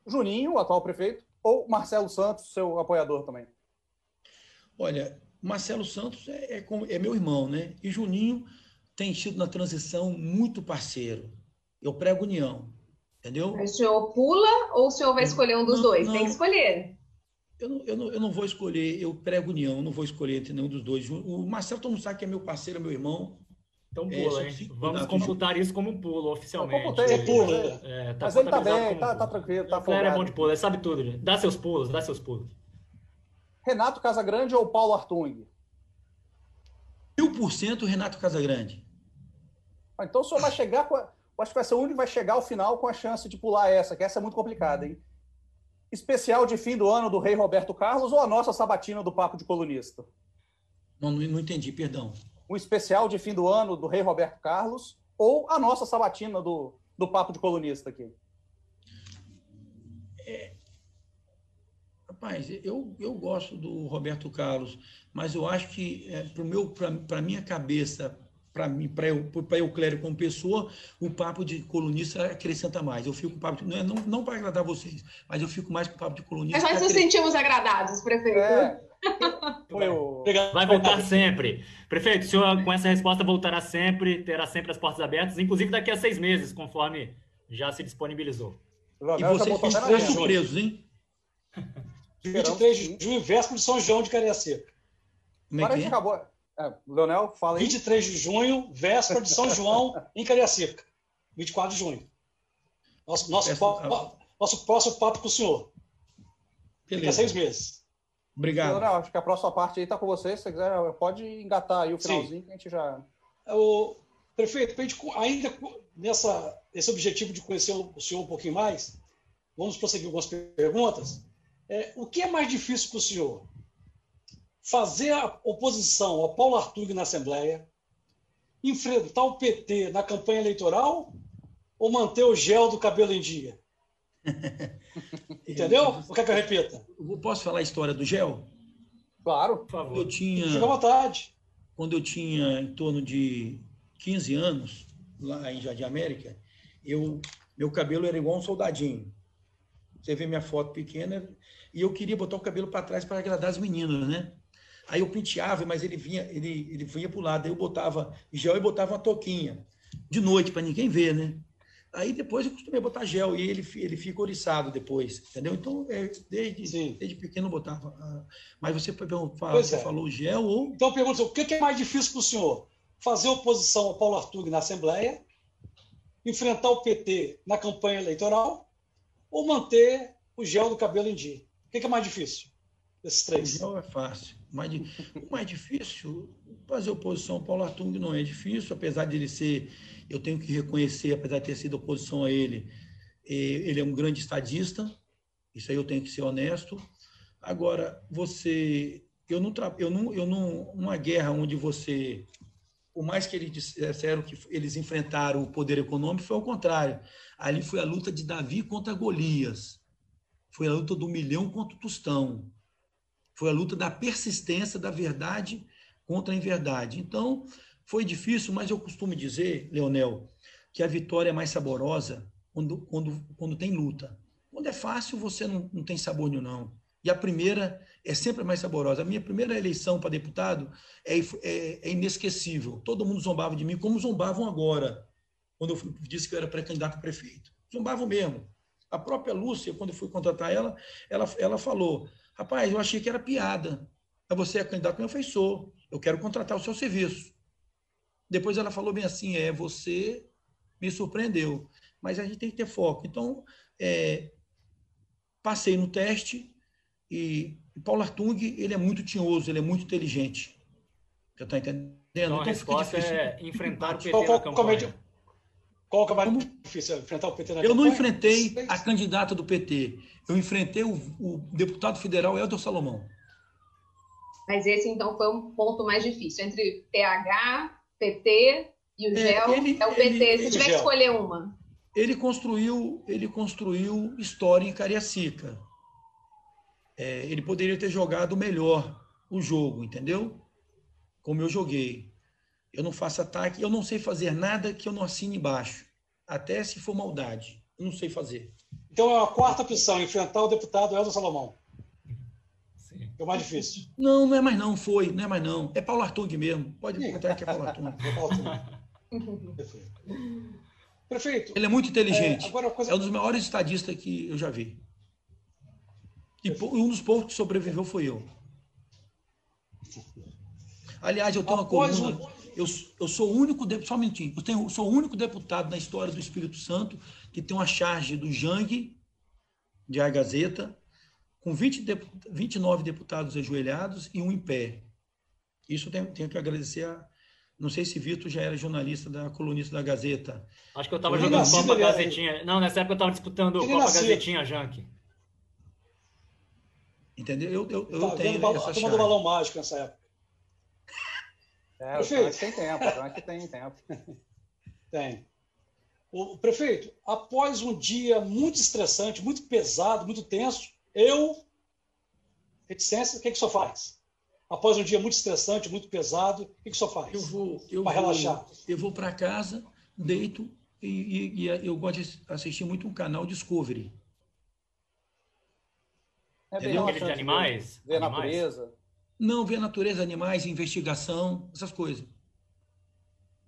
Juninho, o atual prefeito, ou Marcelo Santos, seu apoiador também? Olha, Marcelo Santos é, é, é meu irmão, né? E Juninho tem sido na transição muito parceiro. Eu prego união, entendeu? Mas o senhor pula ou o senhor vai escolher um dos não, dois? Não, Tem que escolher. Eu não, eu, não, eu não vou escolher, eu prego união, eu não vou escolher entre nenhum dos dois. O Marcelo todo mundo sabe que é meu parceiro, é meu irmão. Então pula, é, hein? Vamos computar isso como pulo oficialmente. Eu computei, pula. É, tá Mas ele tá bem, tá, tá, tranquilo, tá folgado. é bom de pulo, ele sabe tudo, gente. Dá seus pulos, dá seus pulos. Renato Casagrande ou Paulo Artung? Mil por cento Renato Casagrande. Ah, então o senhor vai chegar com. A... Acho que vai ser o único que vai chegar ao final com a chance de pular essa, que essa é muito complicada, hein? Especial de fim do ano do Rei Roberto Carlos ou a nossa sabatina do Papo de Colunista? Não, não entendi, perdão. Um especial de fim do ano do Rei Roberto Carlos ou a nossa sabatina do, do Papo de Colunista aqui? Rapaz, eu, eu gosto do Roberto Carlos, mas eu acho que é, para a minha cabeça, para mim, para eu, para eu, Clério, como pessoa, o papo de colunista acrescenta mais. Eu fico papo de, não, é, não, não para agradar vocês, mas eu fico mais com o papo de colunista. Mas nós nos sentimos agradados, prefeito. É. *laughs* Foi o... Vai voltar sempre. Prefeito, o senhor com essa resposta voltará sempre, terá sempre as portas abertas, inclusive daqui a seis meses, conforme já se disponibilizou. E vocês estão surpresos, hein? *laughs* 23 de junho, véspera de São João de Cariacica. Como é que é? acabou. É, Leonel, fala aí. 23 de junho, véspera de São João em Cariacica. 24 de junho. Nosso, nosso, papo, nosso próximo papo com o senhor. Beleza. Daqui a seis meses. Obrigado. Leonel, acho que a próxima parte aí está com você. Se você quiser, pode engatar aí o finalzinho Sim. que a gente já. O prefeito, ainda nessa, esse objetivo de conhecer o senhor um pouquinho mais, vamos prosseguir algumas perguntas. É, o que é mais difícil para o senhor? Fazer a oposição ao Paulo Artur na Assembleia, enfrentar o PT na campanha eleitoral ou manter o gel do cabelo em dia? *laughs* Entendeu? O que é que eu repita? Posso falar a história do gel? Claro, por favor. Eu tinha, Fica à vontade. Quando eu tinha em torno de 15 anos, lá em Jardim América, eu, meu cabelo era igual um soldadinho. Você vê minha foto pequena, e eu queria botar o cabelo para trás para agradar as meninas, né? Aí eu penteava, mas ele vinha, ele, ele vinha para o lado, aí eu botava gel e botava uma touquinha de noite para ninguém ver, né? Aí depois eu costumei botar gel e ele, ele fica oriçado depois, entendeu? Então, é, desde, desde pequeno eu botava. Ah, mas você, você é. falou gel ou. Então, pergunta: o que é mais difícil para o senhor? Fazer oposição ao Paulo Artur na Assembleia, enfrentar o PT na campanha eleitoral ou manter o gel do cabelo em dia? O que é mais difícil desses três? O gel é fácil. Mais, o mais difícil, fazer oposição ao Paulo Artung não é difícil, apesar de ele ser, eu tenho que reconhecer, apesar de ter sido oposição a ele, eh, ele é um grande estadista, isso aí eu tenho que ser honesto. Agora, você, eu não, eu não, eu não, uma guerra onde você, por mais que eles disseram que eles enfrentaram o poder econômico, foi ao contrário. Ali foi a luta de Davi contra Golias. Foi a luta do milhão contra o tostão. Foi a luta da persistência da verdade contra a inverdade. Então, foi difícil, mas eu costumo dizer, Leonel, que a vitória é mais saborosa quando, quando, quando tem luta. Quando é fácil, você não, não tem sabor nenhum, não. E a primeira é sempre mais saborosa. A minha primeira eleição para deputado é, é, é, inesquecível. Todo mundo zombava de mim, como zombavam agora, quando eu disse que eu era pré-candidato a prefeito. Zombavam mesmo. A própria Lúcia, quando eu fui contratar ela, ela, ela falou: Rapaz, eu achei que era piada. Mas você é candidato meu falei, sou. Eu quero contratar o seu serviço. Depois ela falou bem assim: é, você me surpreendeu. Mas a gente tem que ter foco. Então, é, passei no teste e, e Paulo Artung, ele é muito tinhoso, ele é muito inteligente. Você está entendendo? Então, então a resposta é enfrentar o PT qual, qual, na campanha. Qual que é mais difícil? Enfrentar o PT na Eu campanha? não enfrentei a candidata do PT. Eu enfrentei o, o deputado federal Helder Salomão. Mas esse, então, foi um ponto mais difícil. Entre PH, PT e o é, GEL, ele, é o PT. Ele, Se tiver que escolher uma. Ele construiu, ele construiu história em Cariacica. É, ele poderia ter jogado melhor o jogo, entendeu? Como eu joguei eu não faço ataque, eu não sei fazer nada que eu não assine embaixo, até se for maldade. Eu não sei fazer. Então é a quarta opção, enfrentar o deputado Elton Salomão. Sim. É o mais difícil. Não, não é mais não, foi, não é mais não. É Paulo Artung mesmo. Pode botar que é Paulo Artung. *laughs* Prefeito. Ele é muito inteligente. É, coisa... é um dos maiores estadistas que eu já vi. E um dos poucos que sobreviveu foi eu. Aliás, eu tenho uma coluna eu, eu sou o único, só um minutinho, eu tenho, sou o único deputado na história do Espírito Santo que tem uma charge do Jang, de A Gazeta, com 20 29 deputados ajoelhados e um em pé. Isso eu tenho, tenho que agradecer a. Não sei se Vitor já era jornalista da colunista da Gazeta. Acho que eu estava jogando Copa Gazetinha. Não, nessa época eu estava disputando Copa. Gazetinha Jank. Entendeu? Eu, eu, eu tá, tenho essa chave. do balão mágico nessa época. É, o Frank tem tempo, o Frank tem tempo. *laughs* tem. O prefeito, após um dia muito estressante, muito pesado, muito tenso, eu, reticência, o que, que o senhor faz? Após um dia muito estressante, muito pesado, o que, que o senhor faz? Eu vou, eu para relaxar. Eu vou para casa, deito e, e, e, eu gosto de assistir muito um canal Discovery. É bem Aquele de animais? Ver a natureza. Não, ver a natureza, animais, investigação, essas coisas.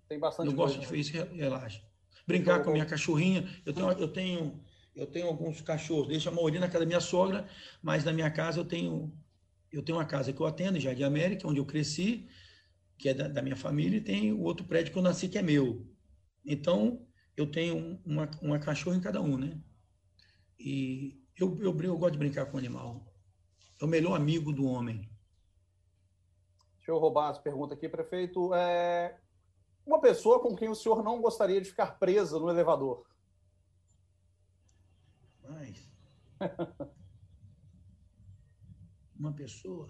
Tem bastante Eu gosto de fazer isso, relaxa. Brincar com a minha cachorrinha. Eu tenho, eu tenho, eu tenho alguns cachorros. Deixo a maioria na casa da minha sogra, mas na minha casa eu tenho, eu tenho uma casa que eu atendo, já de América, onde eu cresci, que é da, da minha família, e tem o outro prédio que eu nasci, que é meu. Então, eu tenho uma, uma cachorra em cada um, né? E eu, eu, eu gosto de brincar com o animal. É o melhor amigo do homem. Deixa eu roubar as perguntas aqui, prefeito. É... Uma pessoa com quem o senhor não gostaria de ficar presa no elevador? Mas... *laughs* Uma pessoa?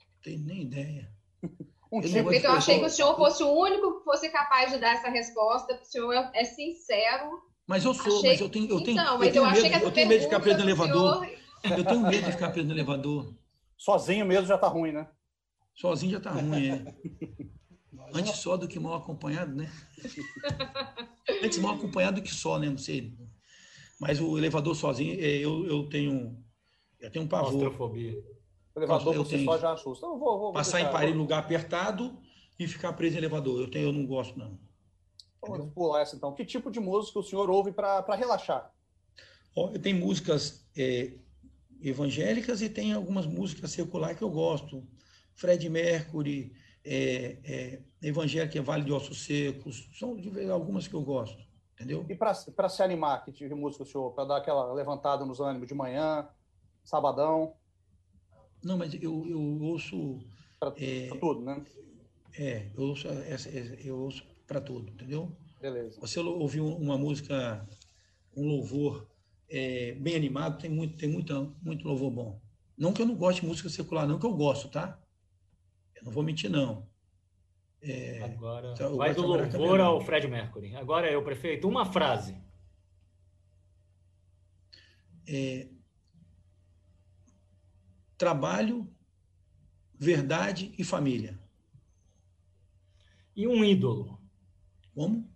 Não tenho nem ideia. *laughs* Um tipo eu achei que o senhor fosse o único que fosse capaz de dar essa resposta. O senhor é sincero mas eu sou, achei... mas eu tenho, eu tenho, então, eu tenho eu medo, eu tenho medo de ficar preso no elevador. Senhor... Eu tenho medo de ficar preso no elevador. Sozinho mesmo já tá ruim, né? Sozinho já tá ruim, é. *laughs* Antes só do que mal acompanhado, né? *laughs* Antes mal acompanhado do que só, né? Não sei. Mas o elevador sozinho, é, eu, eu tenho eu tenho um pavor. Claustrofobia. O elevador por si só já assusta. Eu vou, vou, Passar em Paris, lugar apertado e ficar preso em elevador. Eu, tenho, eu não gosto, não. Vamos pular essa então. Que tipo de música o senhor ouve para relaxar? Tenho músicas é, evangélicas e tem algumas músicas seculares que eu gosto. Fred Mercury, é, é, evangélica é Vale de Ossos Secos, são algumas que eu gosto, entendeu? E para se animar, que tipo de música o senhor? Para dar aquela levantada nos ânimos de manhã, sabadão? Não, mas eu, eu ouço... Para é, tudo, né? É, eu ouço, eu ouço para tudo, entendeu? Beleza. Você ouviu uma música, um louvor é, bem animado, tem muito, tem muito, muito louvor bom. Não que eu não goste de música secular, não que eu gosto, tá? Eu não vou mentir, não. É, Agora, vai do louvor ao Fred Mercury. Agora eu, prefeito, uma frase. É, trabalho, verdade e família. E um ídolo. Como?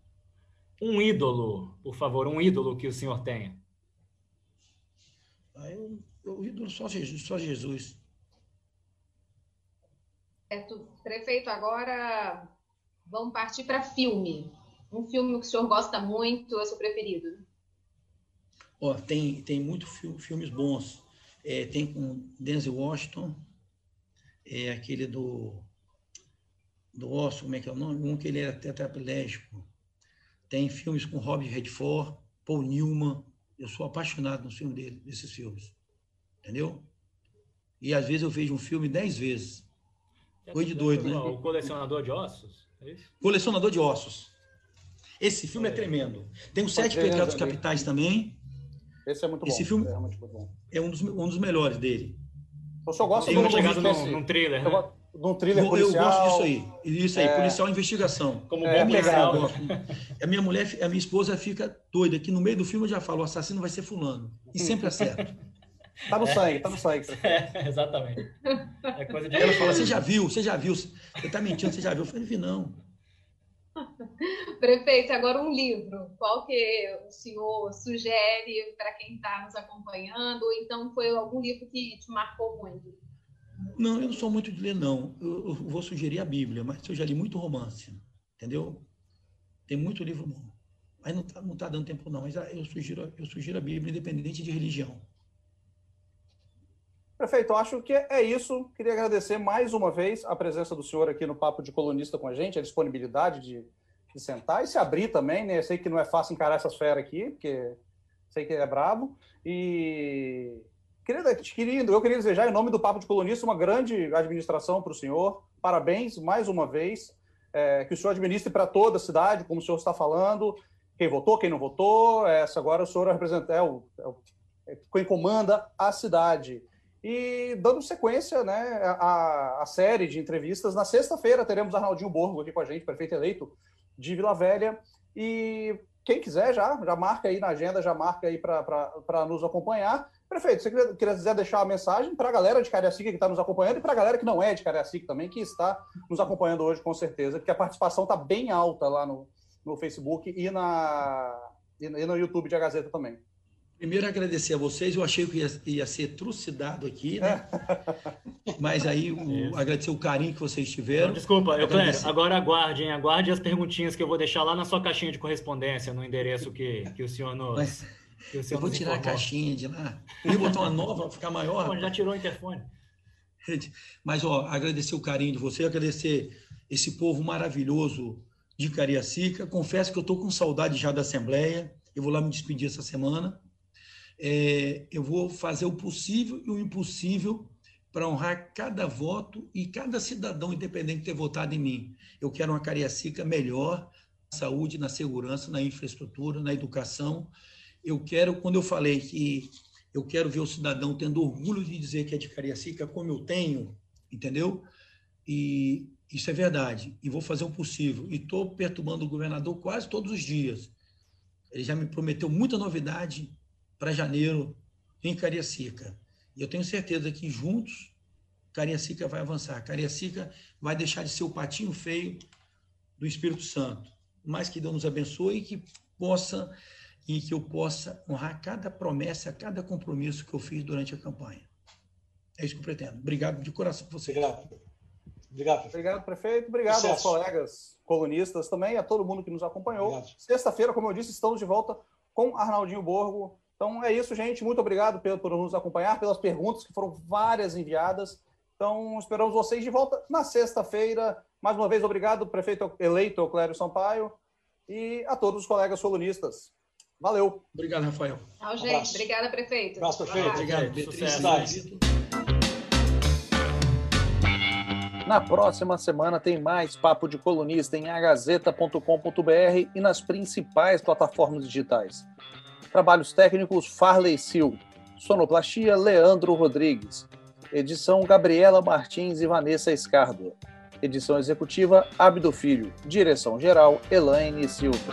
Um ídolo, por favor, um ídolo que o senhor tenha. Ah, eu, eu ídolo só Jesus. Só Jesus. Certo. Prefeito, agora vamos partir para filme. Um filme que o senhor gosta muito, é o seu preferido? Ó, tem, tem muitos filmes bons. É, tem com Denzel Washington, é aquele do do Osso, como é que é o nome? Um que ele era tetraplégico. Tem filmes com Robert Redford, Paul Newman. Eu sou apaixonado no filme dele, desses filmes. Entendeu? E às vezes eu vejo um filme dez vezes. Foi de doido, né? O Colecionador de Ossos? É Colecionador de Ossos. Esse filme é, é tremendo. Tem os Sete Pecados Capitais também. Esse é muito bom. Esse filme é, muito bom. é um, dos, um dos melhores dele. Eu só gosto de um chegado num, num trailer, né? Num thriller policial. Eu gosto disso aí. Isso aí, é... policial investigação. Como é, bom policial. *laughs* A minha mulher, a minha esposa fica doida, que no meio do filme eu já falo, o assassino vai ser fulano. E sempre acerta. *laughs* Tá no sangue, tá no sangue. *laughs* É, exatamente. É coisa de... Ela fala, você já viu, você já viu. Você tá mentindo, você já viu. Eu falei, vi não. Prefeito, agora um livro. Qual que o senhor sugere para quem está nos acompanhando? Ou então foi algum livro que te marcou muito? Não, eu não sou muito de ler, não. Eu, eu vou sugerir a Bíblia, mas eu já li muito romance, entendeu? Tem muito livro bom. Mas não está não tá dando tempo, não. Mas ah, eu sugiro, eu sugiro a Bíblia, independente de religião. Prefeito, acho que é isso. Queria agradecer mais uma vez a presença do senhor aqui no Papo de Colunista com a gente, a disponibilidade de, de sentar e se abrir também, né? Eu sei que não é fácil encarar essas feras aqui, porque sei que ele é brabo. E queria, querido, eu queria desejar, em nome do Papo de Colunista, uma grande administração para o senhor. Parabéns mais uma vez. É, que o senhor administre para toda a cidade, como o senhor está falando. Quem votou, quem não votou. Essa agora o senhor representa, é o, é o é quem comanda a cidade. E dando sequência né, à, à série de entrevistas, na sexta-feira teremos Arnaldinho Borgo aqui com a gente, prefeito eleito de Vila Velha. E quem quiser já, já marca aí na agenda, já marca aí para nos acompanhar. Prefeito, você quiser deixar uma mensagem para a galera de Cariacica que está nos acompanhando e para a galera que não é de Cariacica também, que está nos acompanhando hoje com certeza, porque a participação está bem alta lá no, no Facebook e, na, e no YouTube de A Gazeta também. Primeiro, agradecer a vocês. Eu achei que ia, ia ser trucidado aqui, né? Mas aí, o, agradecer o carinho que vocês tiveram. Não, desculpa, eu, Cléber, agora aguardem, aguarde as perguntinhas que eu vou deixar lá na sua caixinha de correspondência, no endereço que, que o senhor nos. Mas, senhor eu vou tirar informou. a caixinha de lá. Eu botar uma nova para ficar maior. Bom, já tirou o interfone. Mas, ó, agradecer o carinho de você, agradecer esse povo maravilhoso de Cariacica. Confesso que eu estou com saudade já da Assembleia. Eu vou lá me despedir essa semana é, eu vou fazer o possível e o impossível para honrar cada voto e cada cidadão independente ter votado em mim. Eu quero uma Cariacica melhor na saúde, na segurança, na infraestrutura, na educação. Eu quero, quando eu falei que eu quero ver o cidadão tendo orgulho de dizer que é de Cariacica, como eu tenho, entendeu? E isso é verdade. E vou fazer o possível. E estou perturbando o governador quase todos os dias. Ele já me prometeu muita novidade para janeiro em Cariacica. E eu tenho certeza que juntos Cariacica vai avançar. Cariacica vai deixar de ser o patinho feio do Espírito Santo. Mas que Deus nos abençoe e que possa e que eu possa honrar cada promessa, cada compromisso que eu fiz durante a campanha. É isso que eu pretendo. Obrigado de coração por você. Obrigado. Obrigado, Obrigado prefeito. Obrigado Sucesso. aos colegas colunistas também, a todo mundo que nos acompanhou. Sexta-feira, como eu disse, estamos de volta com Arnaldinho Borgo então é isso, gente. Muito obrigado por, por nos acompanhar, pelas perguntas, que foram várias enviadas. Então, esperamos vocês de volta na sexta-feira. Mais uma vez, obrigado, prefeito eleito Clério Sampaio, e a todos os colegas solunistas. Valeu. Obrigado, Rafael. Tchau, gente. Obrigada, prefeito. Abraço, prefeito. Obrigado. Sucesso. Na próxima semana tem mais Papo de Colunista em agazeta.com.br e nas principais plataformas digitais. Trabalhos técnicos Farley Sil. Sonoplastia Leandro Rodrigues. Edição Gabriela Martins e Vanessa Escardo. Edição executiva Abdo Filho. Direção geral Elaine Silva.